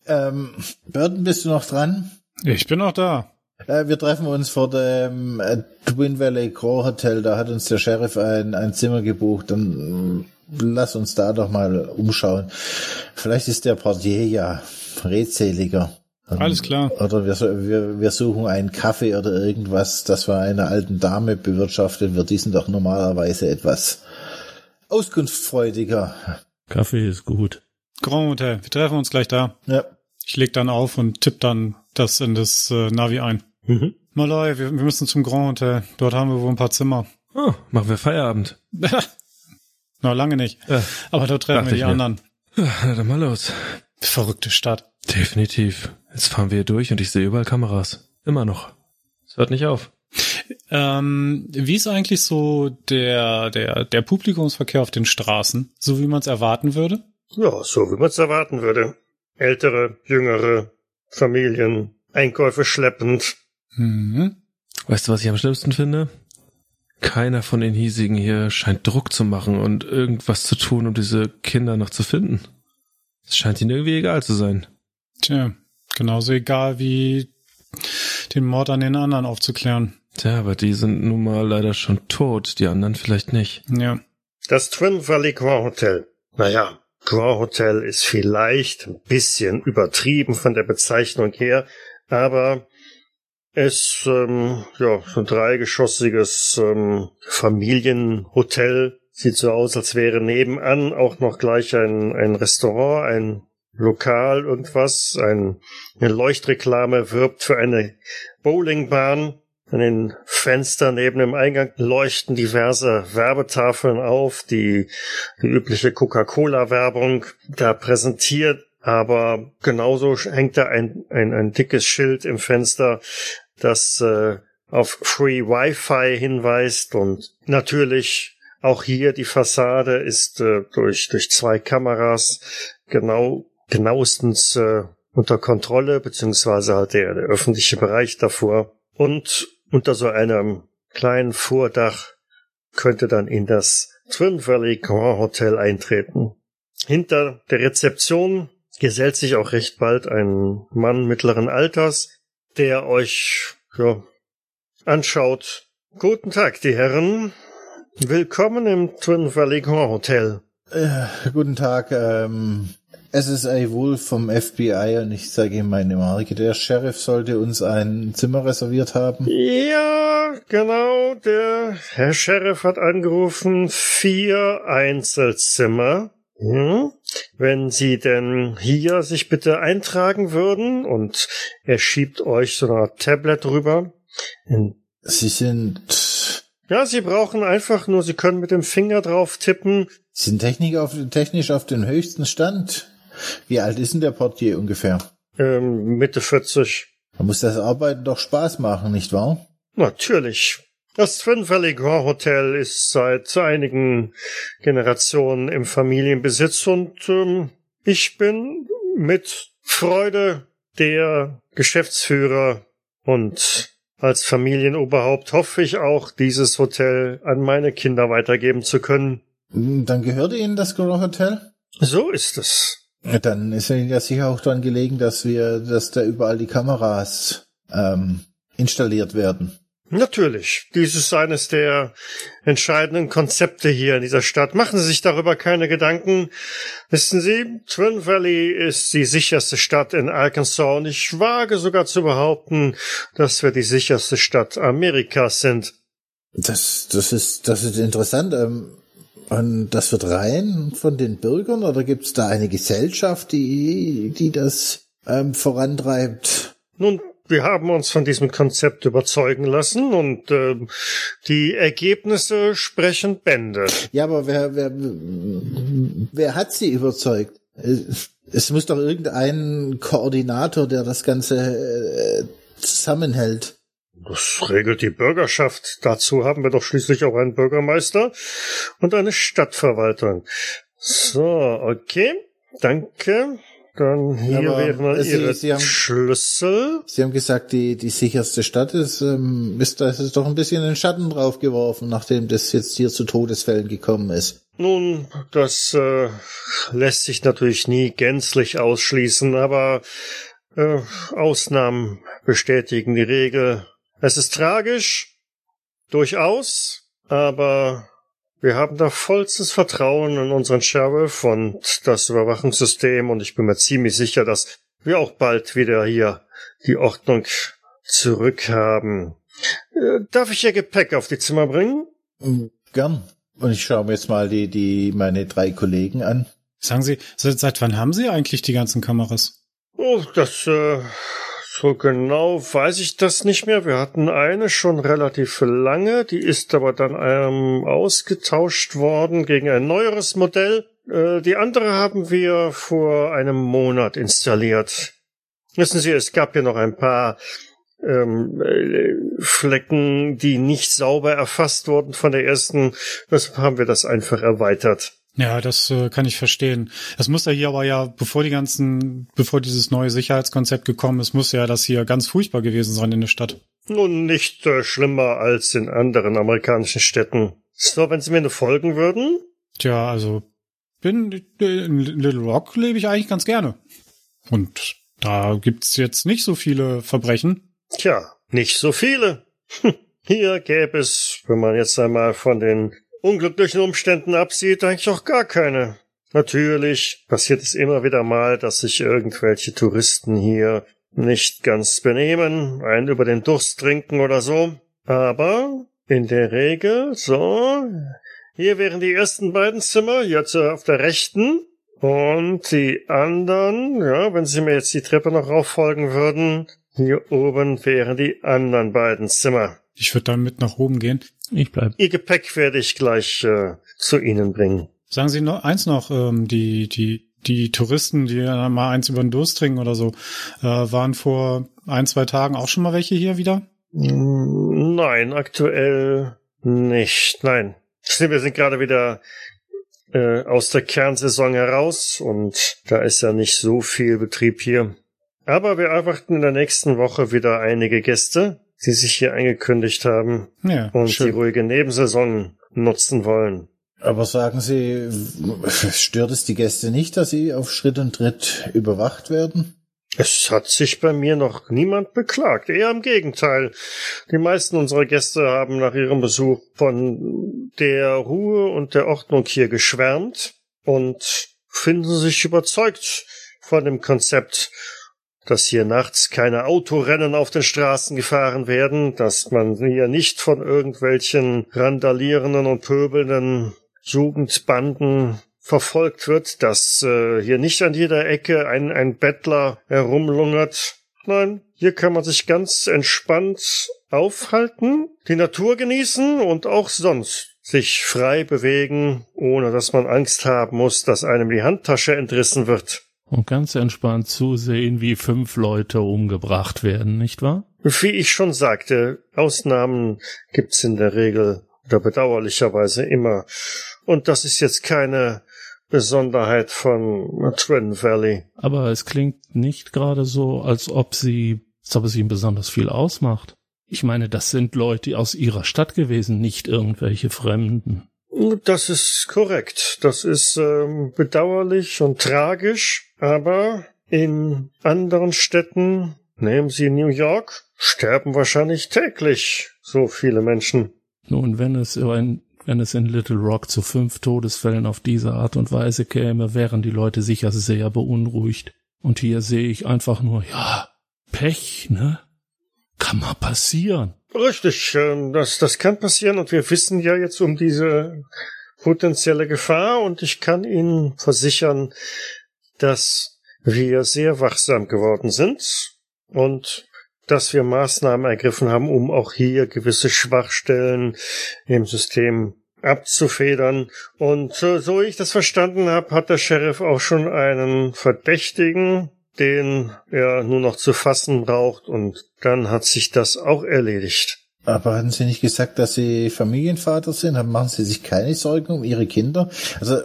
Ähm, Burton, bist du noch dran? Ich bin noch da. Äh, wir treffen uns vor dem äh, Twin Valley Crow Hotel. Da hat uns der Sheriff ein, ein Zimmer gebucht. Dann äh, lass uns da doch mal umschauen. Vielleicht ist der Portier ja redseliger. Alles klar. Oder wir, wir, wir suchen einen Kaffee oder irgendwas, das von einer alten Dame bewirtschaftet wird. Die sind doch normalerweise etwas auskunftsfreudiger. Kaffee ist gut. Grand Hotel. Wir treffen uns gleich da. Ja. Ich leg dann auf und tipp dann das in das äh, Navi ein. Mhm. Malloy, wir, wir müssen zum Grand Hotel. Dort haben wir wohl ein paar Zimmer. Oh, machen wir Feierabend. Na, lange nicht. Ja, Aber dort treffen wir die anderen. Ja, dann mal los. Verrückte Stadt. Definitiv. Jetzt fahren wir hier durch und ich sehe überall Kameras. Immer noch. Es hört nicht auf. Ähm, wie ist eigentlich so der, der, der Publikumsverkehr auf den Straßen? So wie man es erwarten würde? Ja, so wie man es erwarten würde. Ältere, jüngere, Familien, Einkäufe schleppend. Mhm. Weißt du, was ich am schlimmsten finde? Keiner von den hiesigen hier scheint Druck zu machen und irgendwas zu tun, um diese Kinder noch zu finden. Es scheint ihnen irgendwie egal zu sein. Tja, genauso egal wie den Mord an den anderen aufzuklären. Tja, aber die sind nun mal leider schon tot, die anderen vielleicht nicht. Ja. Das Twin Valley Grand Hotel. Naja, Grand Hotel ist vielleicht ein bisschen übertrieben von der Bezeichnung her, aber es ähm, ja so ein dreigeschossiges ähm, Familienhotel sieht so aus, als wäre nebenan auch noch gleich ein ein Restaurant, ein Lokal, irgendwas, ein, eine Leuchtreklame wirbt für eine Bowlingbahn. An den Fenstern neben dem Eingang leuchten diverse Werbetafeln auf, die die übliche Coca-Cola-Werbung da präsentiert. Aber genauso hängt da ein, ein, ein dickes Schild im Fenster, das äh, auf Free Wi-Fi hinweist und natürlich auch hier die Fassade ist äh, durch, durch zwei Kameras genau genauestens äh, unter Kontrolle, beziehungsweise halt der, der öffentliche Bereich davor. Und unter so einem kleinen Vordach könnte dann in das Twin Valley Grand Hotel eintreten. Hinter der Rezeption gesellt sich auch recht bald ein Mann mittleren Alters, der euch ja, anschaut. Guten Tag, die Herren. Willkommen im Twin Valley Grand Hotel. Äh, guten Tag, ähm, SSA Wolf vom FBI und ich sage ihm meine Marke. Der Sheriff sollte uns ein Zimmer reserviert haben. Ja, genau. Der Herr Sheriff hat angerufen. Vier Einzelzimmer. Hm? Wenn Sie denn hier sich bitte eintragen würden und er schiebt euch so eine Tablet rüber. Sie sind... Ja, Sie brauchen einfach nur, Sie können mit dem Finger drauf tippen. Sind Technik auf, technisch auf den höchsten Stand. Wie alt ist denn der Portier ungefähr? Ähm, Mitte 40. Da muss das Arbeiten doch Spaß machen, nicht wahr? Natürlich. Das Twin Valley Grand Hotel ist seit einigen Generationen im Familienbesitz und ähm, ich bin mit Freude der Geschäftsführer und als Familienoberhaupt hoffe ich auch, dieses Hotel an meine Kinder weitergeben zu können. Dann gehört Ihnen das Grand Hotel? So ist es. Dann ist Ihnen ja sicher auch daran gelegen, dass wir, dass da überall die Kameras ähm, installiert werden. Natürlich. Dies ist eines der entscheidenden Konzepte hier in dieser Stadt. Machen Sie sich darüber keine Gedanken. Wissen Sie, Twin Valley ist die sicherste Stadt in Arkansas und ich wage sogar zu behaupten, dass wir die sicherste Stadt Amerikas sind. Das, das ist, das ist interessant. Ähm, und das wird rein von den Bürgern oder gibt es da eine Gesellschaft, die, die das ähm, vorantreibt? Nun, wir haben uns von diesem Konzept überzeugen lassen und äh, die Ergebnisse sprechen Bände. Ja, aber wer, wer, wer hat sie überzeugt? Es muss doch irgendein Koordinator, der das Ganze äh, zusammenhält. Das regelt die Bürgerschaft. Dazu haben wir doch schließlich auch einen Bürgermeister und eine Stadtverwaltung. So, okay. Danke. Dann hier Aber wären Sie- Ihre Sie haben- Schlüssel. Sie haben gesagt, die, die sicherste Stadt ist, ähm, ist, da ist doch ein bisschen den Schatten drauf geworfen, nachdem das jetzt hier zu Todesfällen gekommen ist. Nun, das äh, lässt sich natürlich nie gänzlich ausschließen, aber äh, Ausnahmen bestätigen die Regel. Es ist tragisch, durchaus, aber wir haben da vollstes Vertrauen in unseren Sheriff und das Überwachungssystem und ich bin mir ziemlich sicher, dass wir auch bald wieder hier die Ordnung zurückhaben. Äh, darf ich Ihr Gepäck auf die Zimmer bringen? Mm, Gern. Und ich schaue mir jetzt mal die, die, meine drei Kollegen an. Sagen Sie, seit, seit wann haben Sie eigentlich die ganzen Kameras? Oh, das, äh, so genau weiß ich das nicht mehr. Wir hatten eine schon relativ lange, die ist aber dann ähm, ausgetauscht worden gegen ein neueres Modell. Äh, die andere haben wir vor einem Monat installiert. Wissen Sie, es gab hier noch ein paar ähm, äh, Flecken, die nicht sauber erfasst wurden von der ersten. Das haben wir das einfach erweitert. Ja, das äh, kann ich verstehen. Das muss ja hier aber ja, bevor die ganzen, bevor dieses neue Sicherheitskonzept gekommen ist, muss ja das hier ganz furchtbar gewesen sein in der Stadt. Nun, nicht äh, schlimmer als in anderen amerikanischen Städten. So, wenn Sie mir nur folgen würden? Tja, also bin in Little Rock lebe ich eigentlich ganz gerne. Und da gibt's jetzt nicht so viele Verbrechen. Tja, nicht so viele. Hier gäbe es, wenn man jetzt einmal von den unglücklichen Umständen absieht, eigentlich auch gar keine. Natürlich passiert es immer wieder mal, dass sich irgendwelche Touristen hier nicht ganz benehmen, einen über den Durst trinken oder so. Aber in der Regel so. Hier wären die ersten beiden Zimmer, jetzt auf der rechten. Und die anderen, ja, wenn Sie mir jetzt die Treppe noch rauffolgen würden, hier oben wären die anderen beiden Zimmer. Ich würde dann mit nach oben gehen. Ich bleib. Ihr Gepäck werde ich gleich äh, zu Ihnen bringen. Sagen Sie noch eins noch, ähm, die, die, die Touristen, die ja mal eins über den Durst trinken oder so, äh, waren vor ein, zwei Tagen auch schon mal welche hier wieder? Mm, Nein, aktuell nicht. Nein. Wir sind gerade wieder äh, aus der Kernsaison heraus und da ist ja nicht so viel Betrieb hier. Aber wir erwarten in der nächsten Woche wieder einige Gäste, die sich hier eingekündigt haben Ja, und die schön. ruhige Nebensaison nutzen wollen. Aber sagen Sie, stört es die Gäste nicht, dass sie auf Schritt und Tritt überwacht werden? Es hat sich bei mir noch niemand beklagt, eher im Gegenteil. Die meisten unserer Gäste haben nach ihrem Besuch von der Ruhe und der Ordnung hier geschwärmt und finden sich überzeugt von dem Konzept, dass hier nachts keine Autorennen auf den Straßen gefahren werden, dass man hier nicht von irgendwelchen randalierenden und pöbelnden Jugendbanden verfolgt wird, dass äh, hier nicht an jeder Ecke ein, ein Bettler herumlungert. Nein, hier kann man sich ganz entspannt aufhalten, die Natur genießen und auch sonst sich frei bewegen, ohne dass man Angst haben muss, dass einem die Handtasche entrissen wird. Und ganz entspannt zusehen, wie fünf Leute umgebracht werden, nicht wahr? Wie ich schon sagte, Ausnahmen gibt's in der Regel oder bedauerlicherweise immer. Und das ist jetzt keine Besonderheit von Twin Valley. Aber es klingt nicht gerade so, als ob sie, als ob es ihm besonders viel ausmacht. Ich meine, das sind Leute aus ihrer Stadt gewesen, nicht irgendwelche Fremden. Das ist korrekt. Das ist ähm, bedauerlich und tragisch, aber in anderen Städten, nehmen Sie New York, sterben wahrscheinlich täglich so viele Menschen. Nun, wenn es in, wenn es in Little Rock zu fünf Todesfällen auf diese Art und Weise käme, wären die Leute sicher sehr beunruhigt. Und hier sehe ich einfach nur, ja, Pech, ne? Kann mal passieren. Richtig, ähm, das, das kann passieren und wir wissen ja jetzt um diese potenzielle Gefahr und ich kann Ihnen versichern, dass wir sehr wachsam geworden sind und dass wir Maßnahmen ergriffen haben, um auch hier gewisse Schwachstellen im System abzufedern. Und äh, so ich das verstanden habe, hat der Sheriff auch schon einen Verdächtigen, den er nur noch zu fassen braucht und dann hat sich das auch erledigt. Aber hatten Sie nicht gesagt, dass Sie Familienvater sind? Dann Machen Sie sich keine Sorgen um Ihre Kinder? Also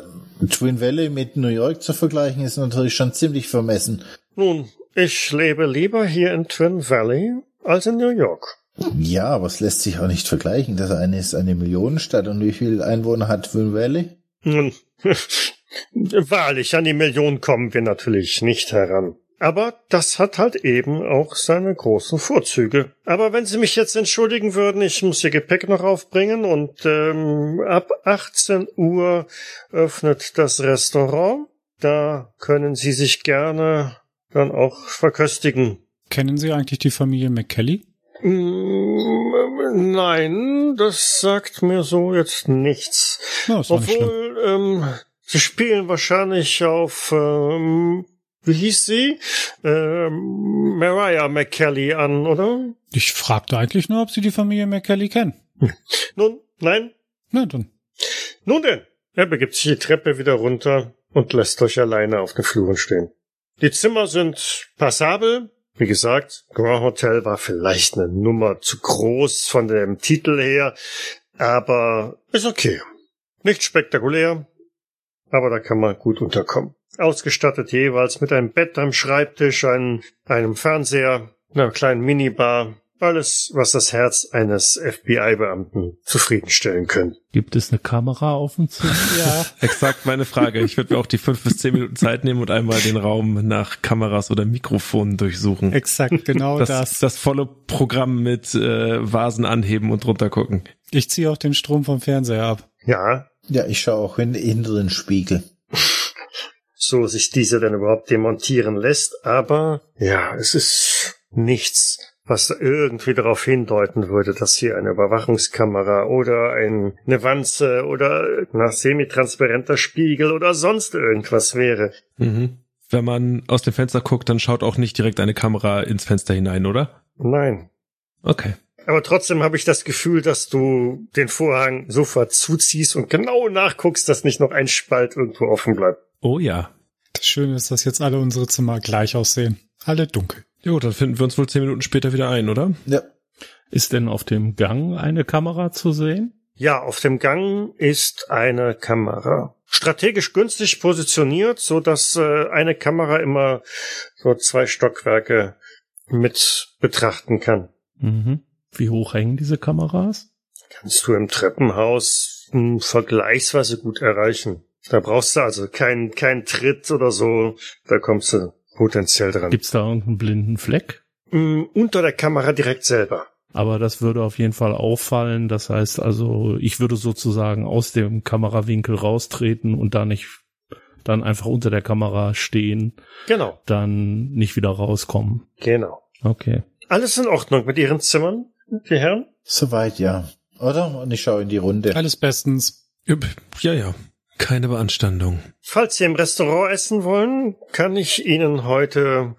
Twin Valley mit New York zu vergleichen, ist natürlich schon ziemlich vermessen. Nun, ich lebe lieber hier in Twin Valley als in New York. Ja, aber es lässt sich auch nicht vergleichen. Das eine ist eine Millionenstadt und wie viele Einwohner hat Twin Valley? Nun, wahrlich, an die Million kommen wir natürlich nicht heran. Aber das hat halt eben auch seine großen Vorzüge. Aber wenn Sie mich jetzt entschuldigen würden, ich muss Ihr Gepäck noch aufbringen und ähm, ab 18 Uhr öffnet das Restaurant. Da können Sie sich gerne dann auch verköstigen. Kennen Sie eigentlich die Familie McKelly? Mm, Nein, das sagt mir so jetzt nichts. Schlimm. Obwohl, ähm, sie spielen wahrscheinlich auf, ähm, wie hieß sie? Ähm, Mariah McKelly an, oder? Ich fragte eigentlich nur, ob Sie die Familie McKelly kennen. Nun, nein? Na dann. Nun denn. Er begibt sich die Treppe wieder runter und lässt euch alleine auf den Fluren stehen. Die Zimmer sind passabel, Wie gesagt, Grand Hotel war vielleicht eine Nummer zu groß von dem Titel her, aber ist okay. Nicht spektakulär, aber da kann man gut unterkommen. Ausgestattet jeweils mit einem Bett am Schreibtisch, einem, einem Fernseher, einer kleinen Minibar, alles, was das Herz eines FBI-Beamten zufriedenstellen könnte. Gibt es eine Kamera auf dem Zimmer? Ja. Exakt meine Frage. Ich würde mir auch die fünf bis zehn Minuten Zeit nehmen und einmal den Raum nach Kameras oder Mikrofonen durchsuchen. Exakt, genau Das, das. das volle Programm mit äh, Vasen anheben und runter gucken. Ich ziehe auch den Strom vom Fernseher ab. Ja, Ja, ich schaue auch in, den Spiegel. so sich diese dann überhaupt demontieren lässt, aber ja, es ist nichts, was irgendwie darauf hindeuten würde, dass hier eine Überwachungskamera oder ein, eine Wanze oder ein semitransparenter Spiegel oder sonst irgendwas wäre. Mhm. Wenn man aus dem Fenster guckt, dann schaut auch nicht direkt eine Kamera ins Fenster hinein, oder? Nein. Okay. Aber trotzdem habe ich das Gefühl, dass du den Vorhang sofort zuziehst und genau nachguckst, dass nicht noch ein Spalt irgendwo offen bleibt. Oh ja. Das Schöne ist, dass jetzt alle unsere Zimmer gleich aussehen. Alle dunkel. Jo, dann finden wir uns wohl zehn Minuten später wieder ein, oder? Ja, Ist denn auf dem Gang eine Kamera zu sehen? Ja, auf dem Gang ist eine Kamera. Strategisch günstig positioniert, so dass äh, eine Kamera immer so zwei Stockwerke mit betrachten kann. Mhm. Wie hoch hängen diese Kameras? Kannst du im Treppenhaus hm, vergleichsweise gut erreichen. Da brauchst du also keinen keinen Tritt oder so. Da kommst du potenziell dran. Gibt's da irgendeinen blinden Fleck? Hm, unter der Kamera direkt selber. Aber das würde auf jeden Fall auffallen. Das heißt also, ich würde sozusagen aus dem Kamerawinkel raustreten und da nicht dann einfach unter der Kamera stehen, Genau, dann nicht wieder rauskommen. genau. Okay. Alles in Ordnung mit Ihren Zimmern, die Herren? soweit ja. Oder? Und ich schaue in die Runde. Alles bestens. Ja, ja. Keine Beanstandung. Falls Sie im Restaurant essen wollen, kann ich Ihnen heute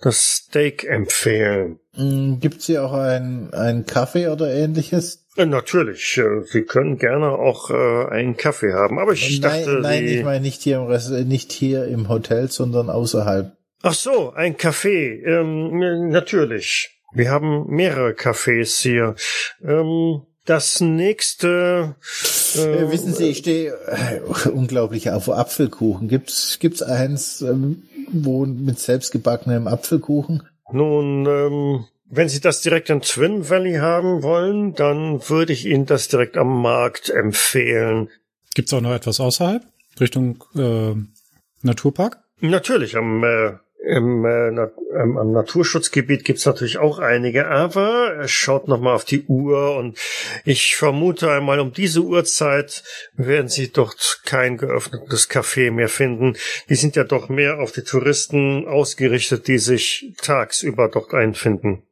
das Steak empfehlen. Mm, Gibt's hier auch ein, ein Kaffee oder ähnliches? Äh, natürlich, äh, Sie können gerne auch äh, einen Kaffee haben, aber ich nein, dachte, nein, ich meine nicht hier im Rest, nicht hier im Hotel, sondern außerhalb. Ach so, ein Kaffee. Ähm, äh, natürlich. Wir haben mehrere Cafés hier. Ähm, das nächste... Äh, Äh, wissen Sie, ich stehe äh, unglaublich auf Apfelkuchen. Gibt's gibt's eins, ähm, wo mit selbstgebackenem Apfelkuchen? Nun, ähm, wenn Sie das direkt in Twin Valley haben wollen, dann würde ich Ihnen das direkt am Markt empfehlen. Gibt's auch noch etwas außerhalb? Richtung äh, Naturpark? Natürlich, am, äh, im, äh, na, ähm, am Naturschutzgebiet gibt's natürlich auch einige, aber er schaut nochmal auf die Uhr und ich vermute einmal um diese Uhrzeit werden Sie dort kein geöffnetes Café mehr finden. Die sind ja doch mehr auf die Touristen ausgerichtet, die sich tagsüber dort einfinden.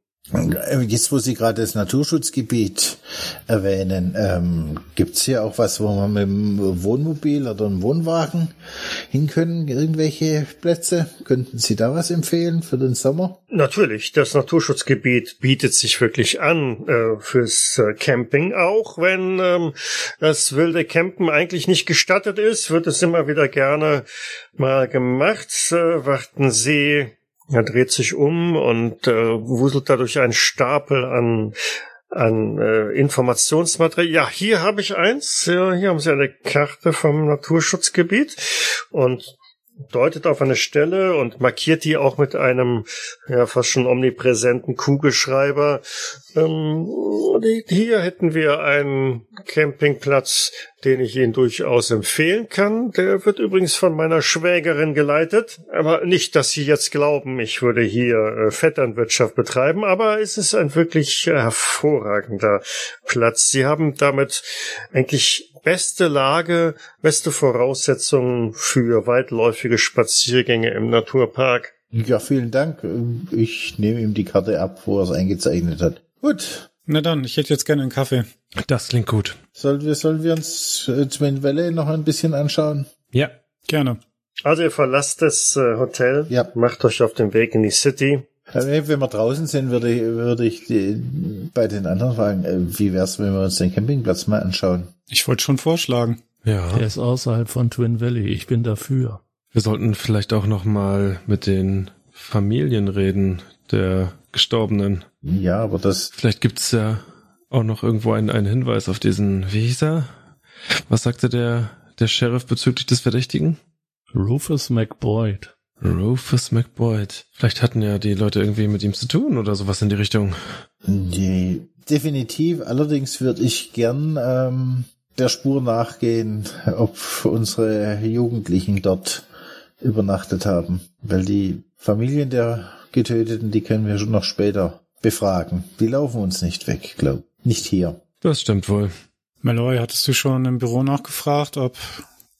Jetzt, wo Sie gerade das Naturschutzgebiet erwähnen, ähm, gibt's hier auch was, wo man mit dem Wohnmobil oder einem Wohnwagen hin können? Irgendwelche Plätze? Könnten Sie da was empfehlen für den Sommer? Natürlich, das Naturschutzgebiet bietet sich wirklich an äh, fürs äh, Camping, auch wenn ähm, das wilde Campen eigentlich nicht gestattet ist, wird es immer wieder gerne mal gemacht. Äh, warten Sie, er dreht sich um und äh, wuselt dadurch einen Stapel an an äh, Informationsmaterial. Ja, hier habe ich eins. Ja, hier haben Sie eine Karte vom Naturschutzgebiet und deutet auf eine Stelle und markiert die auch mit einem ja fast schon omnipräsenten Kugelschreiber. Ähm, hier hätten wir einen Campingplatz, den ich Ihnen durchaus empfehlen kann. Der wird übrigens von meiner Schwägerin geleitet. Aber nicht, dass Sie jetzt glauben, ich würde hier äh, Vetternwirtschaft betreiben, aber es ist ein wirklich äh, hervorragender Platz. Sie haben damit eigentlich beste Lage, beste Voraussetzungen für weitläufige Spaziergänge im Naturpark. Ja, vielen Dank. Ich nehme ihm die Karte ab, wo er es eingezeichnet hat. Gut. Na dann, ich hätte jetzt gerne einen Kaffee. Das klingt gut. Sollen wir, sollen wir uns äh, Twin Valley noch ein bisschen anschauen? Ja. Gerne. Also ihr verlasst das äh, Hotel, Ja. macht euch auf den Weg in die City. Wenn wir draußen sind, würde ich, würde ich die, bei den anderen fragen, äh, wie wär's, wenn wir uns den Campingplatz mal anschauen? Ich wollte schon vorschlagen. Ja. Der ist außerhalb von Twin Valley. Ich bin dafür. Wir sollten vielleicht auch noch mal mit den Familien reden, der Gestorbenen. Ja, aber das, Vielleicht gibt's ja auch noch irgendwo einen, einen Hinweis auf diesen, wie hieß er? Was sagte der, der Sheriff bezüglich des Verdächtigen? Rufus McBoyd. Rufus McBoyd. Vielleicht hatten ja die Leute irgendwie mit ihm zu tun oder sowas in die Richtung. nee, definitiv. Allerdings würde ich gern ähm, der Spur nachgehen, ob unsere Jugendlichen dort übernachtet haben. Weil die Familien der Getöteten, die können wir schon noch später befragen. Die laufen uns nicht weg, glaub. Nicht hier. Das stimmt wohl. Malloy, hattest du schon im Büro nachgefragt, ob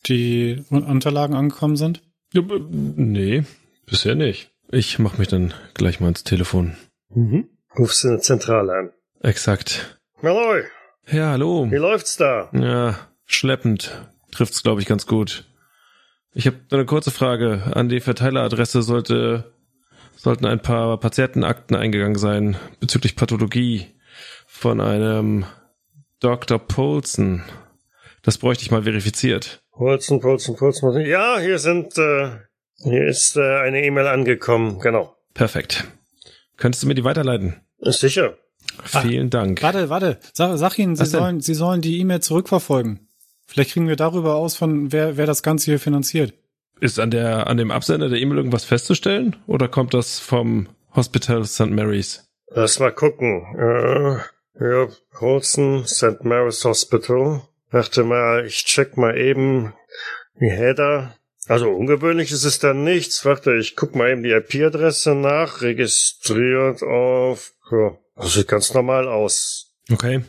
die Un- Unterlagen angekommen sind? Ja, Nee, bisher nicht. Ich mach mich dann gleich mal ins Telefon. Mhm. Rufst du eine Zentrale an. Exakt. Malloy, Ja, hallo. wie läuft's da? Ja, schleppend. Trifft's, glaube ich, ganz gut. Ich habe eine kurze Frage. An die Verteileradresse sollte, sollten ein paar Patientenakten eingegangen sein bezüglich Pathologie von einem Dr. Polson. Das bräuchte ich mal verifiziert. Pulsen, Pulsen, Pulsen. Ja, hier sind, äh, hier ist äh, eine E-Mail angekommen. Genau. Perfekt. Könntest du mir die weiterleiten? Ist sicher. Vielen Dank. Warte, warte. Sag, sag ihnen, sie Was denn? sollen, sie sollen die E-Mail zurückverfolgen. Vielleicht kriegen wir darüber aus, von wer, wer das Ganze hier finanziert. Ist an der, an dem Absender der E-Mail irgendwas festzustellen? Oder kommt das vom Hospital St. Mary's? Lass mal gucken. Äh, ja, Polson, St. Mary's Hospital. Warte mal, ich check mal eben die Header. Also ungewöhnlich ist es dann nichts. Warte, ich guck mal eben die IP-Adresse nach. Registriert auf... Ja, das sieht ganz normal aus. Okay.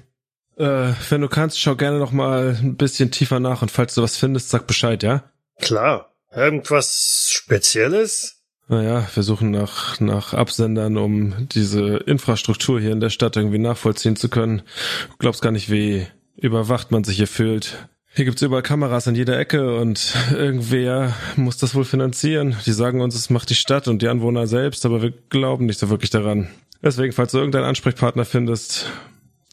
Äh, wenn du kannst, schau gerne noch mal ein bisschen tiefer nach und falls du was findest, sag Bescheid, ja? Klar. Irgendwas Spezielles? Naja, wir suchen nach, nach Absendern, um diese Infrastruktur hier in der Stadt irgendwie nachvollziehen zu können. Du glaubst gar nicht, wie überwacht man sich hier fühlt. Hier gibt's überall Kameras in jeder Ecke und irgendwer muss das wohl finanzieren. Die sagen uns, es macht die Stadt und die Anwohner selbst, aber wir glauben nicht so wirklich daran. Deswegen, falls du irgendeinen Ansprechpartner findest,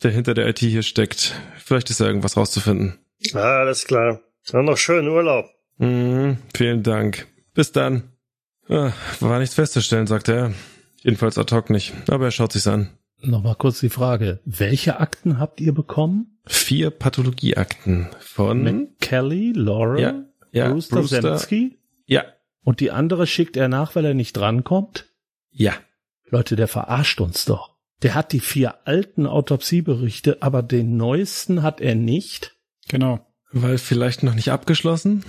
der hinter der IT hier steckt, vielleicht ist da irgendwas rauszufinden. Alles klar. Dann noch schönen Urlaub. Mhm, vielen Dank. Bis dann. Ah, war nichts festzustellen, sagt er. Jedenfalls ad hoc nicht, aber er schaut sich's an. Nochmal kurz die Frage. Welche Akten habt ihr bekommen? Vier Pathologieakten von McKelly, Laura, ja, ja, Brewster, Brewster. Zemski? Ja, Und die andere schickt er nach, weil er nicht drankommt? ja. Leute, der verarscht uns doch. Der hat die vier alten Autopsieberichte, aber den neuesten hat er nicht. Genau. Weil vielleicht noch nicht abgeschlossen?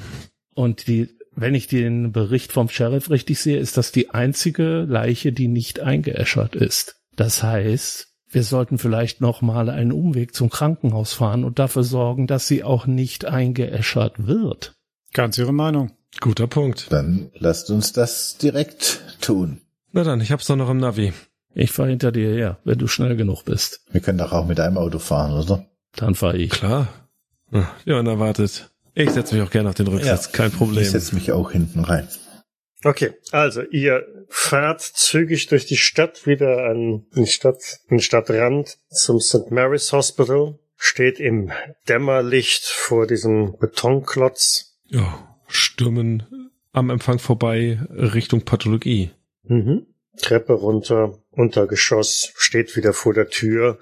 Und die, wenn ich den Bericht vom Sheriff richtig sehe, ist das die einzige Leiche, die nicht eingeäschert ist. Das heißt, wir sollten vielleicht noch mal einen Umweg zum Krankenhaus fahren und dafür sorgen, dass sie auch nicht eingeäschert wird. Ganz ihre Meinung. Guter Punkt. Dann lasst uns das direkt tun. Na dann, ich hab's doch noch im Navi. Ich fahr hinter dir her, wenn du schnell genug bist. Wir können doch auch mit einem Auto fahren, oder? Dann fahr ich. Klar. Ja, unerwartet. Ich setze mich auch gerne auf den Rücksitz, kein Ich Problem. setze mich auch hinten rein. Okay, also ihr fahrt zügig durch die Stadt wieder an den Stadt, den Stadtrand zum St. Mary's Hospital, steht im Dämmerlicht vor diesem Betonklotz. Ja, stürmen am Empfang vorbei Richtung Pathologie. Mhm. Treppe runter, Untergeschoss, steht wieder vor der Tür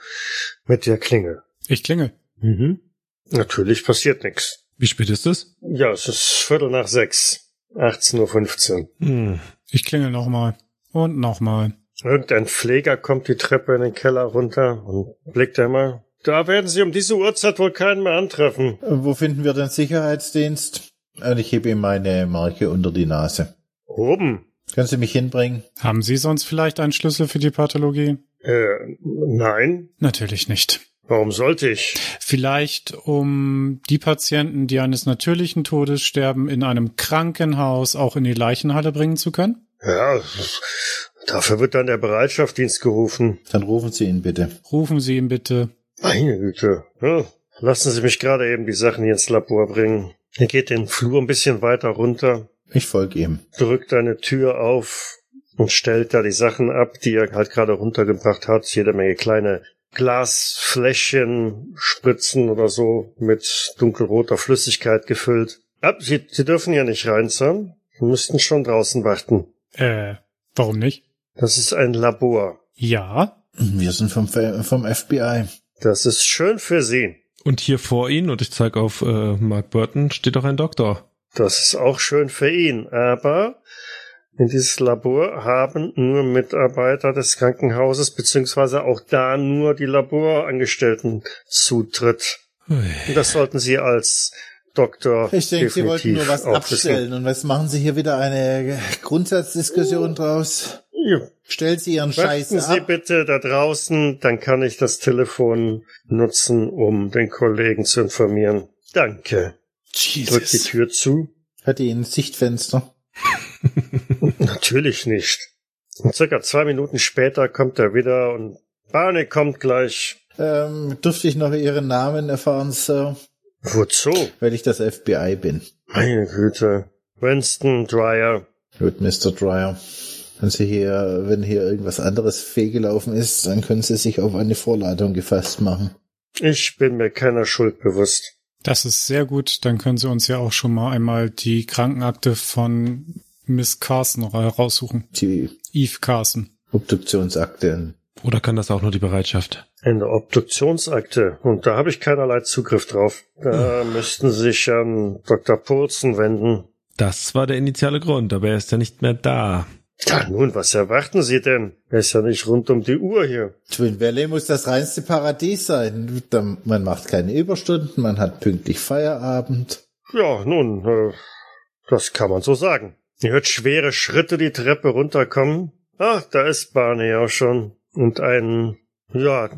mit der Klingel. Ich klingel. Mhm. Natürlich passiert nichts. Wie spät ist es? Ja, es ist Viertel nach sechs, 18.15 Uhr. Hm. Ich klingel nochmal. Und nochmal. Irgendein Pfleger kommt die Treppe in den Keller runter und blickt einmal. Da werden Sie um diese Uhrzeit wohl keinen mehr antreffen. Äh, Wo finden wir den Sicherheitsdienst? Und ich hebe ihm meine Marke unter die Nase. Oben. Können Sie mich hinbringen? Haben Sie sonst vielleicht einen Schlüssel für die Pathologie? Äh, nein. Natürlich nicht. Warum sollte ich? Vielleicht um die Patienten, die eines natürlichen Todes sterben, in einem Krankenhaus auch in die Leichenhalle bringen zu können? Ja, dafür wird dann der Bereitschaftsdienst gerufen. Dann rufen Sie ihn bitte. Rufen Sie ihn bitte. Meine Güte. Ja, lassen Sie mich gerade eben die Sachen hier ins Labor bringen. Er geht den Flur ein bisschen weiter runter, Ich folge ihm. drückt eine Tür auf und stellt da die Sachen ab, die er halt gerade runtergebracht hat. Jede Menge kleine Glasfläschchen, Spritzen oder so mit dunkelroter Flüssigkeit gefüllt. Ab, Sie, Sie dürfen ja nicht rein, Sir. Sie müssten schon draußen warten. Äh, warum nicht? Das ist ein Labor. Ja. Wir sind vom, vom FBI. Das ist schön für Sie. Und hier vor Ihnen, und ich zeige auf äh, Mark Burton, steht doch ein Doktor. Das ist auch schön für ihn. Aber in dieses Labor haben nur Mitarbeiter des Krankenhauses, beziehungsweise auch da nur die Laborangestellten Zutritt. Und das sollten Sie als Doktor Ich denke, Sie wollten nur was abstellen. Und was machen Sie hier wieder eine Grundsatzdiskussion draus? Ja. Stellen Sie Ihren Scheiß Warten Sie ab. bitte da draußen, dann kann ich das Telefon nutzen, um den Kollegen zu informieren. Danke. Drückt die Tür zu. Hat die ein Sichtfenster? Natürlich nicht. Und circa zwei Minuten später kommt er wieder und Barney kommt gleich. Ähm, dürfte ich noch Ihren Namen erfahren, Sir? Wozu? Weil ich das FBI bin. Meine Güte. Winston Dryer. Gut, Mr. Dryer. Wenn Sie hier, wenn hier irgendwas anderes fehlgelaufen ist, dann können Sie sich auf eine Vorladung gefasst machen. Ich bin mir keiner Schuld bewusst. Das ist sehr gut. Dann können Sie uns ja auch schon mal einmal die Krankenakte von Miss Carson raussuchen. Die Eve Carson. Obduktionsakte. Oder kann das auch nur die Bereitschaft? Eine Obduktionsakte. Und da habe ich keinerlei Zugriff drauf. Da müssten Sie sich an Dr. Poulsen wenden. Das war der initiale Grund, aber er ist ja nicht mehr da. Ja, nun, was erwarten Sie denn? Er ist ja nicht rund um die Uhr hier. Twin Valley muss das reinste Paradies sein. Man macht keine Überstunden, man hat pünktlich Feierabend. Ja, nun, äh, das kann man so sagen. Ihr hört schwere Schritte die Treppe runterkommen. Ach, da ist Barney auch schon. Und ein, ja,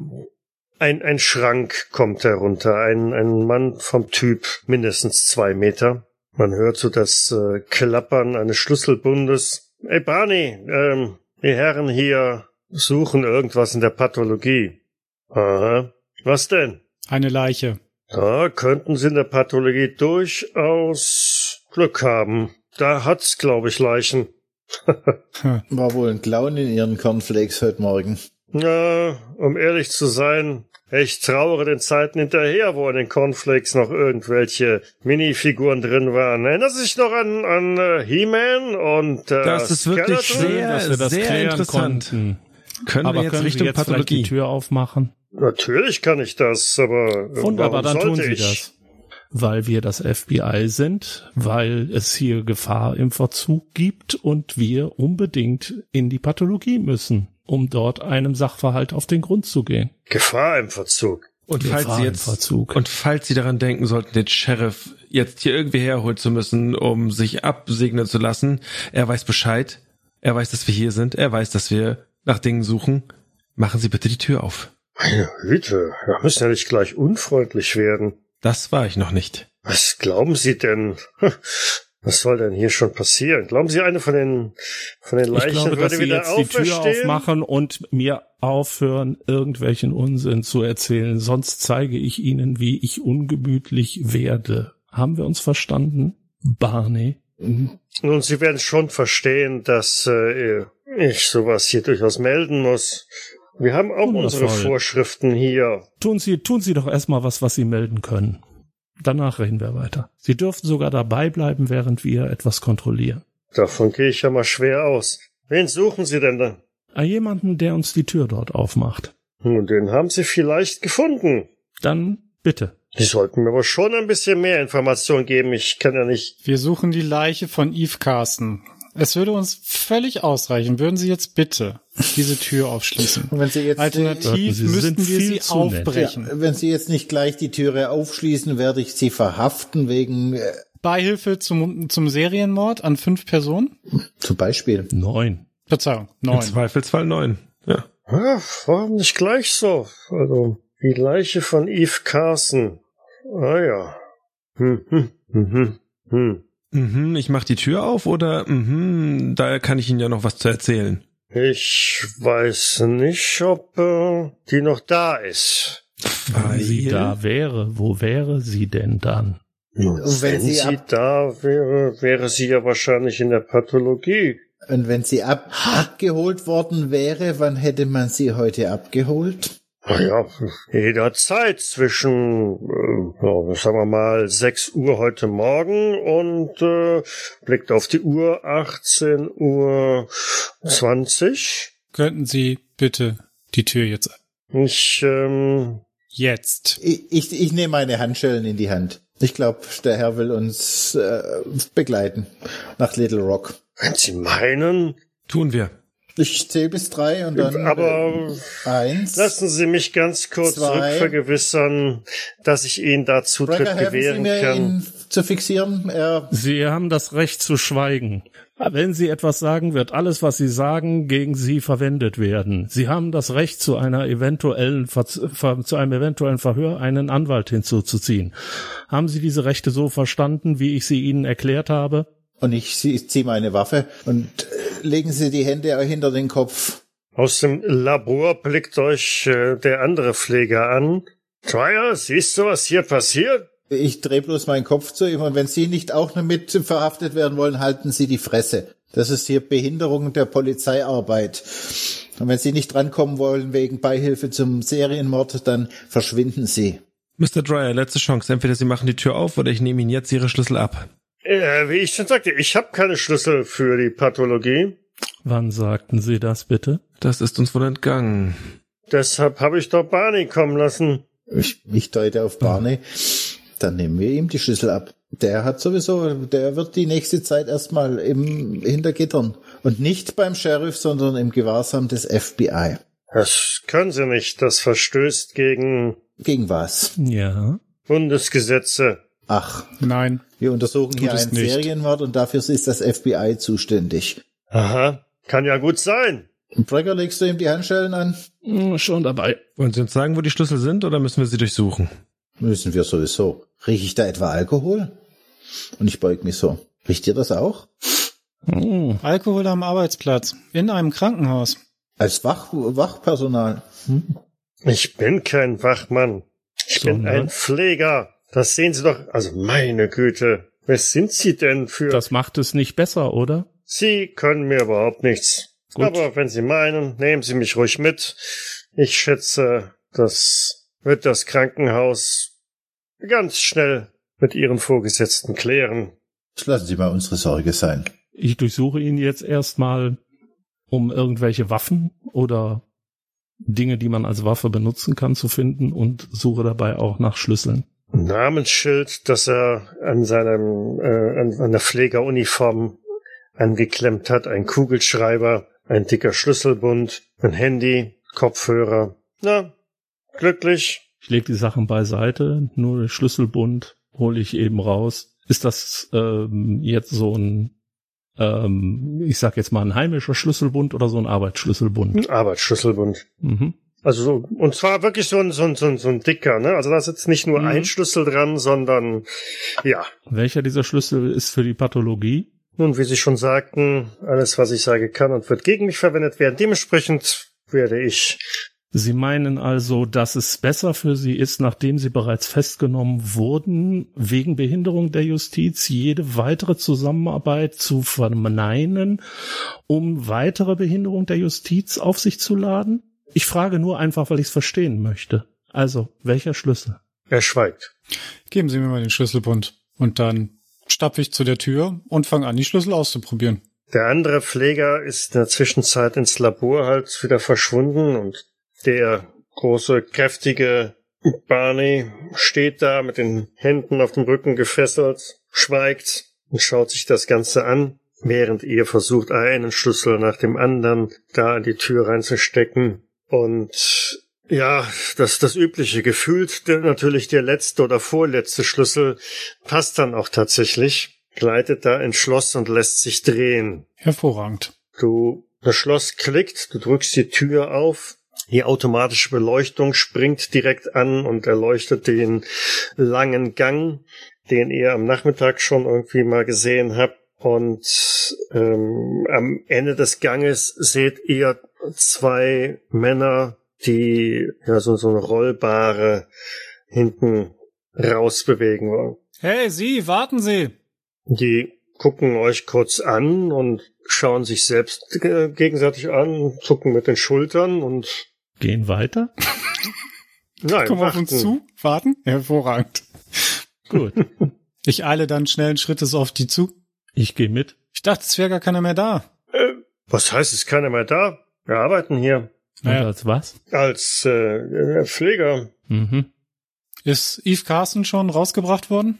ein, ein Schrank kommt herunter. Ein, ein Mann vom Typ mindestens zwei Meter. Man hört so das äh, Klappern eines Schlüsselbundes. Ey, Barney, ähm, die Herren hier suchen irgendwas in der Pathologie. Aha. Was denn? Eine Leiche. Da könnten Sie in der Pathologie durchaus Glück haben. Da hat's, glaube ich, Leichen. War wohl ein Clown in ihren Cornflakes heute Morgen. Ja, um ehrlich zu sein, ich trauere den Zeiten hinterher, wo in den Cornflakes noch irgendwelche Minifiguren drin waren. Erinnern Sie sich noch an, an äh, He-Man und äh, Das ist wirklich Skeletor? sehr, dass wir das sehr klären interessant. konnten. Können Aber wir jetzt können Sie Richtung jetzt vielleicht Pathologie? die Tür aufmachen? Natürlich kann ich das, aber äh, Wunderbar, warum dann tun Sie ich? das. Weil wir das FBI sind, weil es hier Gefahr im Verzug gibt und wir unbedingt in die Pathologie müssen, um dort einem Sachverhalt auf den Grund zu gehen. Gefahr im Verzug. Und Wir falls Sie im jetzt Verzug. und falls Sie daran denken sollten, den Sheriff jetzt hier irgendwie herholen zu müssen, um sich absegnen zu lassen, er weiß Bescheid. Er weiß, dass wir hier sind. Er weiß, dass wir nach Dingen suchen. Machen Sie bitte die Tür auf. Meine Güte, wir müssen ja nicht gleich unfreundlich werden. Das war ich noch nicht. Was glauben Sie denn? Was soll denn hier schon passieren? Glauben Sie, eine von den, von den Leichen Ich glaube, dass würde Sie wieder jetzt die Tür aufmachen und mir aufhören, irgendwelchen Unsinn zu erzählen. Sonst zeige ich Ihnen, wie ich ungemütlich werde. Haben wir uns verstanden? Barney? Nun, Sie werden schon verstehen, dass äh, ich sowas hier durchaus melden muss. Wir haben auch Wundervoll. unsere Vorschriften hier. Tun Sie, tun Sie doch erstmal was, was Sie melden können. Danach reden wir weiter. Sie dürfen sogar dabei bleiben, während wir etwas kontrollieren. Davon gehe ich ja mal schwer aus. Wen suchen Sie denn da? Ah, Jemanden, der uns die Tür dort aufmacht. Nun, den haben Sie vielleicht gefunden. Dann bitte. Sie sollten mir aber schon ein bisschen mehr Informationen geben. Ich kann ja nicht. Wir suchen die Leiche von Eve Carson. Es würde uns völlig ausreichen. Würden Sie jetzt bitte diese Tür aufschließen? Und wenn Sie jetzt Alternativ Sie müssten wir sie aufbrechen. Ja, wenn Sie jetzt nicht gleich die Türe aufschließen, werde ich Sie verhaften wegen äh, Beihilfe zum, zum Serienmord an fünf Personen? zum Beispiel. Neun. Verzeihung, Im neun. Zweifelsfall neun. Ja. Ah, warum nicht gleich so? Also, die Leiche von Eve Carson. Ah ja. Hm, hm, hm, hm, hm. Mhm, ich mach die Tür auf oder mhm, da kann ich Ihnen ja noch was zu erzählen. Ich weiß nicht, ob äh, die noch da ist. Wenn sie da wäre, wo wäre sie denn dann? Und wenn wenn sie sie, da wäre, wäre sie ja wahrscheinlich in der Pathologie. Und wenn sie ab abgeholt worden wäre, wann hätte man sie heute abgeholt? Ach ja, jederzeit zwischen, äh, sagen wir mal, 6 Uhr heute Morgen und äh, blickt auf die Uhr 18 Uhr 20. Könnten Sie bitte die Tür jetzt Ich, ähm, Jetzt. Ich, ich, ich nehme meine Handschellen in die Hand. Ich glaube, der Herr will uns äh, begleiten nach Little Rock. wenn Sie meinen, Tun wir. Ich zähle bis drei und dann aber äh, eins. lassen Sie mich ganz kurz Zwei. rückvergewissern, dass ich Ihnen da Zutritt Brecker, helfen Sie gewähren mir, kann. ihn zu fixieren. Er Sie haben das Recht zu schweigen. Wenn Sie etwas sagen, wird alles, was Sie sagen, gegen Sie verwendet werden. Sie haben das Recht, zu einer eventuellen zu einem eventuellen Verhör einen Anwalt hinzuzuziehen. Haben Sie diese Rechte so verstanden, wie ich sie Ihnen erklärt habe? Und ich, ich ziehe meine Waffe und äh, legen Sie die Hände hinter den Kopf. Aus dem Labor blickt euch äh, der andere Pfleger an. Trier, siehst du, was hier passiert? Ich drehe bloß meinen Kopf zu ihm und wenn Sie nicht auch noch mit verhaftet werden wollen, halten Sie die Fresse. Das ist hier Behinderung der Polizeiarbeit. Und wenn Sie nicht drankommen wollen wegen Beihilfe zum Serienmord, dann verschwinden Sie. Mr. Dryer, letzte Chance. Entweder Sie machen die Tür auf oder ich nehme Ihnen jetzt Ihre Schlüssel ab. Äh, wie ich schon sagte, ich habe keine Schlüssel für die Pathologie. Wann sagten Sie das bitte? Das ist uns wohl entgangen. Deshalb habe ich doch Barney kommen lassen. Ich, ich deute auf Barney. Dann nehmen wir ihm die Schlüssel ab. Der hat sowieso, der wird die nächste Zeit erstmal im Hintergittern. Und nicht beim Sheriff, sondern im Gewahrsam des FBI. Das können Sie nicht. Das verstößt gegen Gegen was? Ja. Bundesgesetze. Ach, Nein. wir untersuchen hier einen nicht. Serienmord und dafür ist das FBI zuständig. Aha, kann ja gut sein. Und Brecker, legst du ihm die Handschellen an? Hm, Schon dabei. Wollen Sie uns sagen, wo die Schlüssel sind oder müssen wir sie durchsuchen? Müssen wir sowieso. Rieche ich da etwa Alkohol? Und ich beug mich so. Riecht ihr das auch? Hm. Alkohol am Arbeitsplatz. In einem Krankenhaus. Als Wach Wachpersonal. Hm? Ich bin kein Wachmann. Ich bin Sondern? ein Pfleger. Das sehen Sie doch. Also meine Güte. Wer sind Sie denn für? Das macht es nicht besser, oder? Sie können mir überhaupt nichts. Gut. Aber wenn Sie meinen, nehmen Sie mich ruhig mit. Ich schätze, das wird das Krankenhaus ganz schnell mit Ihren Vorgesetzten klären. Das lassen Sie mal unsere Sorge sein. Ich durchsuche ihn jetzt erstmal, um irgendwelche Waffen oder Dinge, die man als Waffe benutzen kann, zu finden und suche dabei auch nach Schlüsseln. Namensschild, das er an seinem äh, an, an der Pflegeruniform angeklemmt hat, ein Kugelschreiber, ein dicker Schlüsselbund, ein Handy, Kopfhörer. Na, glücklich. Ich lege die Sachen beiseite, nur den Schlüsselbund hole ich eben raus. Ist das ähm, jetzt so ein, ähm, ich sag jetzt mal ein heimischer Schlüsselbund oder so ein Arbeitsschlüsselbund? Ein Arbeitsschlüsselbund. Mhm. Also so, und zwar wirklich so ein, so ein, so ein, so ein dicker, ne? Also da ist jetzt nicht nur Mhm. ein Schlüssel dran, sondern ja. Welcher dieser Schlüssel ist für die Pathologie? Nun, wie Sie schon sagten, alles, was ich sage, kann und wird gegen mich verwendet werden. Dementsprechend werde ich Sie meinen also, dass es besser für Sie ist, nachdem Sie bereits festgenommen wurden, wegen Behinderung der Justiz jede weitere Zusammenarbeit zu verneinen, um weitere Behinderung der Justiz auf sich zu laden? Ich frage nur einfach, weil ich es verstehen möchte. Also, welcher Schlüssel? Er schweigt. Geben Sie mir mal den Schlüsselbund. Und dann stapfe ich zu der Tür und fange an, die Schlüssel auszuprobieren. Der andere Pfleger ist in der Zwischenzeit ins Labor halt wieder verschwunden und der große, kräftige Barney steht da mit den Händen auf dem Rücken gefesselt, schweigt und schaut sich das Ganze an, während ihr versucht, einen Schlüssel nach dem anderen da in die Tür reinzustecken. Und ja, das das übliche gefühlt natürlich der letzte oder vorletzte Schlüssel passt dann auch tatsächlich, gleitet da ins Schloss und lässt sich drehen. Hervorragend. Du, das Schloss klickt, du drückst die Tür auf, die automatische Beleuchtung springt direkt an und erleuchtet den langen Gang, den ihr am Nachmittag schon irgendwie mal gesehen habt. Und ähm, am Ende des Ganges seht ihr zwei Männer, die ja so, so eine rollbare hinten rausbewegen wollen. Hey, Sie, warten Sie! Die gucken euch kurz an und schauen sich selbst gegenseitig an, zucken mit den Schultern und Gehen weiter? Nein, Komm auf uns zu. Warten? Hervorragend. Gut. Ich eile dann schnellen Schrittes auf die zu. Ich gehe mit. Ich dachte, es wäre gar keiner mehr da. Äh, was heißt, ist keiner mehr da? Wir arbeiten hier Naja. Und als was? als äh, Pfleger. Mhm. Ist Eve Carson schon rausgebracht worden?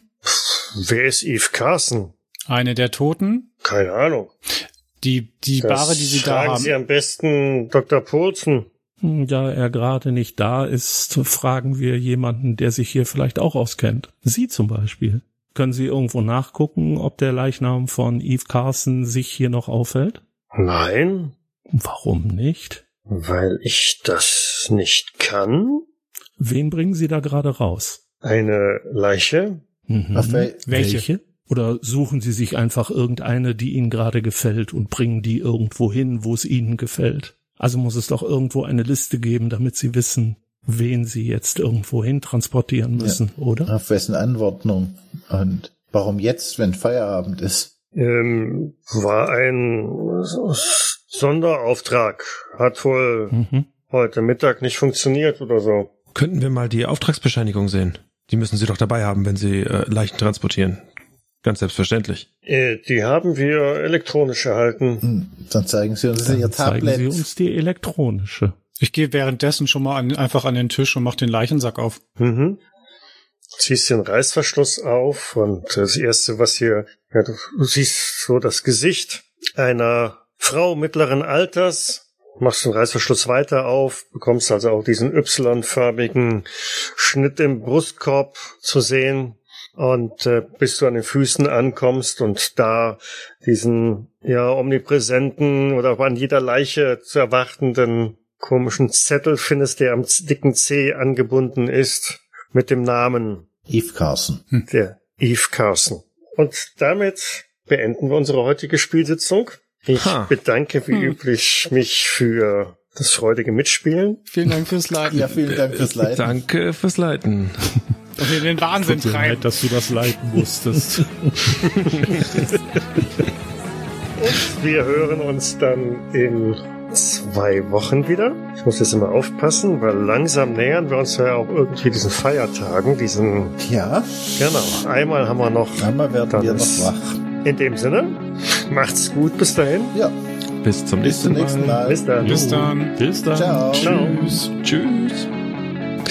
Wer ist Eve Carson? Eine der Toten. Keine Ahnung. Die, die Das Bare, die sie da fragen haben. Sie am besten Dr. Poulsen. Da er gerade nicht da ist, fragen wir jemanden, der sich hier vielleicht auch auskennt. Sie zum Beispiel. Können Sie irgendwo nachgucken, ob der Leichnam von Eve Carson sich hier noch aufhält? Nein, Warum nicht? weil ich das nicht kann. Wen bringen Sie da gerade raus? Eine Leiche? Mhm. Wel Welche? Oder suchen Sie sich einfach irgendeine, die Ihnen gerade gefällt und bringen die irgendwo hin, wo es Ihnen gefällt? Also muss es doch irgendwo eine Liste geben, damit Sie wissen, wen Sie jetzt irgendwo hin transportieren müssen, oder? auf wessen Anordnung? Und warum jetzt, wenn Feierabend ist? Ähm, war ein Sonderauftrag. Hat wohl Mhm. heute Mittag nicht funktioniert oder so. Könnten wir mal die Auftragsbescheinigung sehen? Die müssen Sie doch dabei haben, wenn Sie äh, Leichen transportieren. Ganz selbstverständlich. Äh, die haben wir elektronisch erhalten. Hm, dann zeigen Sie uns Ihr Dann zeigen Tablet. Sie uns die elektronische. Ich gehe währenddessen schon mal an, einfach an den Tisch und mach den Leichensack auf. Mhm. Ziehst den Reißverschluss auf und das erste, was hier, ja, du, du siehst so das Gesicht einer Frau mittleren Alters, machst den Reißverschluss weiter auf, bekommst also auch diesen Y-förmigen Schnitt im Brustkorb zu sehen und äh, bis du an den Füßen ankommst und da diesen ja omnipräsenten oder an jeder Leiche zu erwartenden komischen Zettel findest, der am dicken C angebunden ist mit dem Namen Eve Carson. der Eve Carson. Und damit beenden wir unsere heutige Spielsitzung. Ich Ha. bedanke wie üblich mich für das freudige Mitspielen. Vielen Dank fürs Leiten. Ja, vielen Dank fürs Leiten. Danke fürs Leiten. Und wir den Wahnsinn Tut mir treiben. leid, dass du das leiten musstest. Und wir hören uns dann in zwei Wochen wieder. Ich muss jetzt immer aufpassen, weil langsam nähern wir uns ja auch irgendwie diesen Feiertagen, diesen, Ja, genau, einmal haben wir noch. einmal werden Dann wir noch wach. In dem Sinne, macht's gut bis dahin. Ja, Bis zum bis zum nächsten nächsten Mal. Mal. Bis dann. Bis dann. Bis dann. Ciao. Ciao. Tschüss. Tschüss.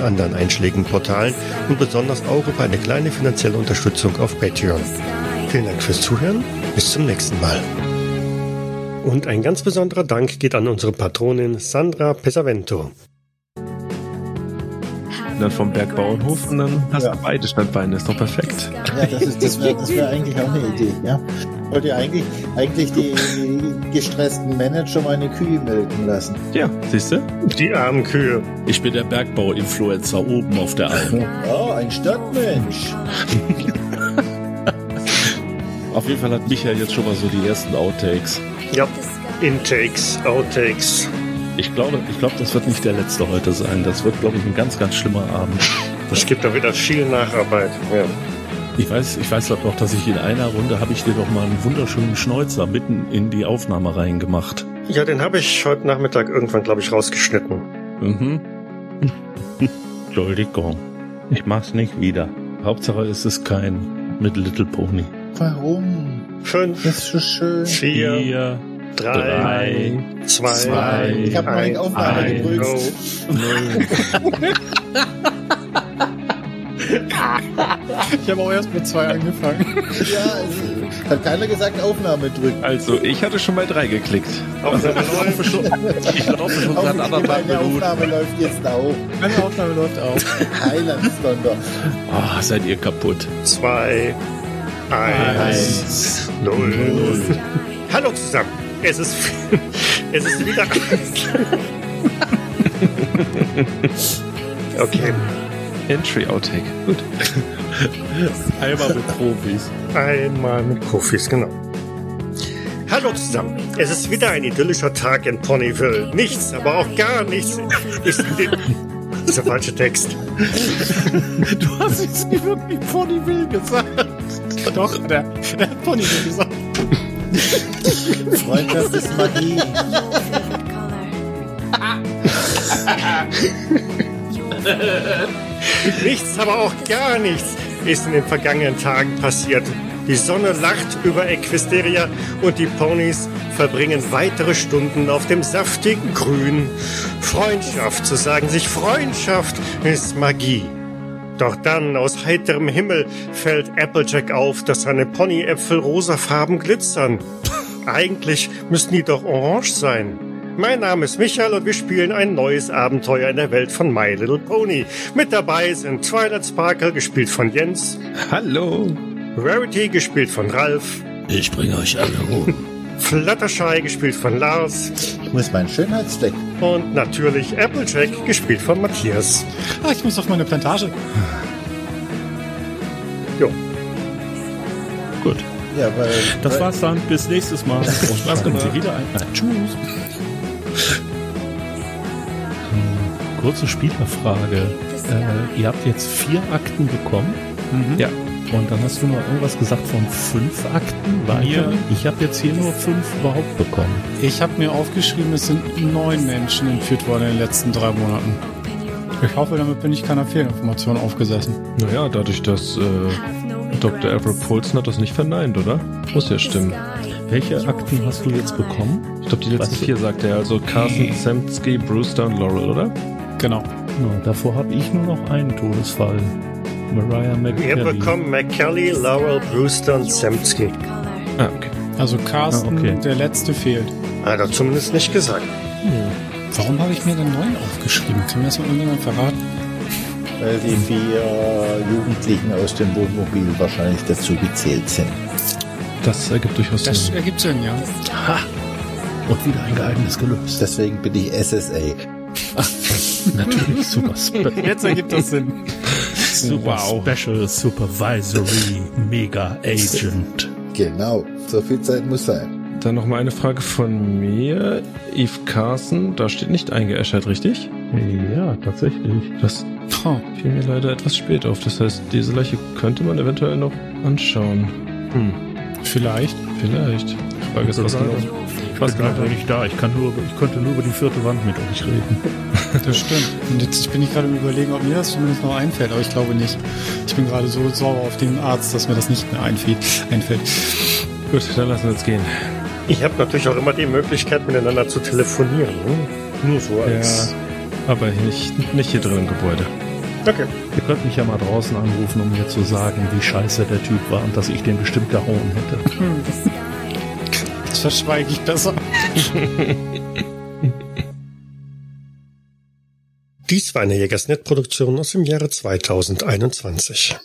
anderen einschlägigen Portalen und besonders auch über eine kleine finanzielle Unterstützung auf Patreon. Vielen Dank fürs Zuhören, bis zum nächsten Mal. Und ein ganz besonderer Dank geht an unsere Patronin Sandra Pesavento. Dann vom Bergbauernhof und dann hast Ja. du beide Standbeine. Ist doch perfekt. Ja, das, ist, das wäre wär eigentlich auch eine Idee. Ja? Ich wollte ja eigentlich, eigentlich die gestressten Manager meine Kühe melken lassen. Ja, siehst du? Die armen Kühe. Ich bin der Bergbau-Influencer oben auf der Alm. Oh, ein Stadtmensch. Auf jeden Fall hat Michael jetzt schon mal so die ersten Outtakes. Ja, Intakes, Outtakes. Ich glaube, ich glaube, das wird nicht der letzte heute sein. Das wird, glaube ich, ein ganz, ganz schlimmer Abend. Es gibt da wieder viel Nacharbeit. Ja. Ich weiß, ich weiß doch, dass ich in einer Runde habe ich dir doch mal einen wunderschönen Schnäuzer mitten in die Aufnahme reingemacht. Ja, den habe ich heute Nachmittag irgendwann, glaube ich, rausgeschnitten. Mhm. Entschuldigung. Ich mach's nicht wieder. Hauptsache ist es kein mit Little Pony. Warum? Fünf, Das ist so schön. vier, Vier, drei, drei, zwei, zwei, Ich habe noch ein, nicht Aufnahme ein, gedrückt. null. Ich habe auch erst mit zwei angefangen. Ja, es hat keiner gesagt Aufnahme drücken. Also, ich hatte schon bei drei geklickt. Aufnahme läuft. Ich laufe schon seit anderthalb meine Minuten. Aufnahme läuft jetzt auch. Meine Aufnahme läuft auch. Heilandsdonder. Ah, seid ihr kaputt. zwei, eins, null. Hallo zusammen. Es ist, es ist wieder. Okay. Entry Outtake. Gut. Einmal mit Profis. Einmal mit Profis, genau. Hallo zusammen. Es ist wieder ein idyllischer Tag in Ponyville. Nichts, aber auch gar nichts ist in dem... Das ist der falsche Text. Du hast jetzt nicht wirklich Ponyville gesagt. Doch, der, der hat Ponyville gesagt. Freundschaft ist Magie. Nichts, aber auch gar nichts ist in den vergangenen Tagen passiert. Die Sonne lacht über Equisteria und die Ponys verbringen weitere Stunden auf dem saftigen Grün. Freundschaft, so sagen sich, Freundschaft ist Magie. Doch dann aus heiterem Himmel fällt Applejack auf, dass seine Ponyäpfel rosafarben glitzern. Eigentlich müssten die doch orange sein. Mein Name ist Michael und wir spielen ein neues Abenteuer in der Welt von My Little Pony. Mit dabei sind Twilight Sparkle, gespielt von Jens, Hallo. Rarity, gespielt von Ralf, Ich bringe euch alle um. Fluttershy, gespielt von Lars Ich muss meinen Schönheitsfleck. und natürlich Applejack, gespielt von Matthias. Ah, ich muss auf meine Plantage. Jo. Gut. Ja, weil. Das weil, war's dann. Bis nächstes Mal. Und Spaß gemacht. Sie wieder ein. Na, tschüss. Kurze Spielerfrage. Äh, ihr habt jetzt vier Akten bekommen. Ja. Und dann hast du noch irgendwas gesagt von fünf Akten weiter. Mir- Ich habe jetzt hier nur fünf überhaupt bekommen. Ich habe mir aufgeschrieben, es sind neun Menschen entführt worden in den letzten drei Monaten. Ich hoffe, damit bin ich keiner Fehlinformation aufgesessen. Naja, dadurch, dass äh, Dr. Everett Polson hat das nicht verneint, oder? Muss ja stimmen. Welche Akten hast du jetzt bekommen? Ich glaube, die letzten vier sagt er. Also Carson, Semsky, Brewster und Laurel, oder? Genau. No, davor habe ich nur noch einen Todesfall. Mariah Wir McKelly. bekommen McKelly, Laurel, Brewster und Semsky. Ah, okay. Also Carsten, Ah, okay. der letzte fehlt. Hat er zumindest nicht gesagt. Warum habe ich mir den neuen aufgeschrieben? Kann mir das mal irgendjemand verraten? Weil die vier Jugendlichen aus dem Wohnmobil wahrscheinlich dazu gezählt sind. Das ergibt durchaus Das Sinn. ergibt Sinn, ja. Ha! Und wieder ein Geheimnis gelöst. Deswegen bin ich SSA. Natürlich super, spe Jetzt ergibt das Sinn. super Special Supervisory Mega Agent. Genau, so viel Zeit muss sein. Dann noch mal eine Frage von mir. Eve Carson, da steht nicht eingeäschert, richtig? Ja, tatsächlich. Das Oh, fiel mir leider etwas spät auf. Das heißt, diese Leiche könnte man eventuell noch anschauen. Hm, vielleicht. vielleicht. Die Frage ist, was genau. Was gerade nicht da. Ich kann nur, ich konnte nur über die vierte Wand mit euch reden. Das stimmt. Und jetzt bin ich gerade im Überlegen, ob mir das zumindest noch einfällt, aber ich glaube nicht. Ich bin gerade so sauer auf den Arzt, dass mir das nicht mehr einfällt. einfällt. Gut, dann lassen wir uns gehen. Ich habe natürlich auch immer die Möglichkeit, miteinander zu telefonieren. Ne? Nur so als... Aber nicht, nicht hier drin im Gebäude. Okay. Ihr könnt mich ja mal draußen anrufen, um mir zu sagen, wie scheiße der Typ war und dass ich den bestimmt gehauen hätte. Das verschweige ich besser. Dies war eine Jägersnet-Produktion aus dem Jahre 2021.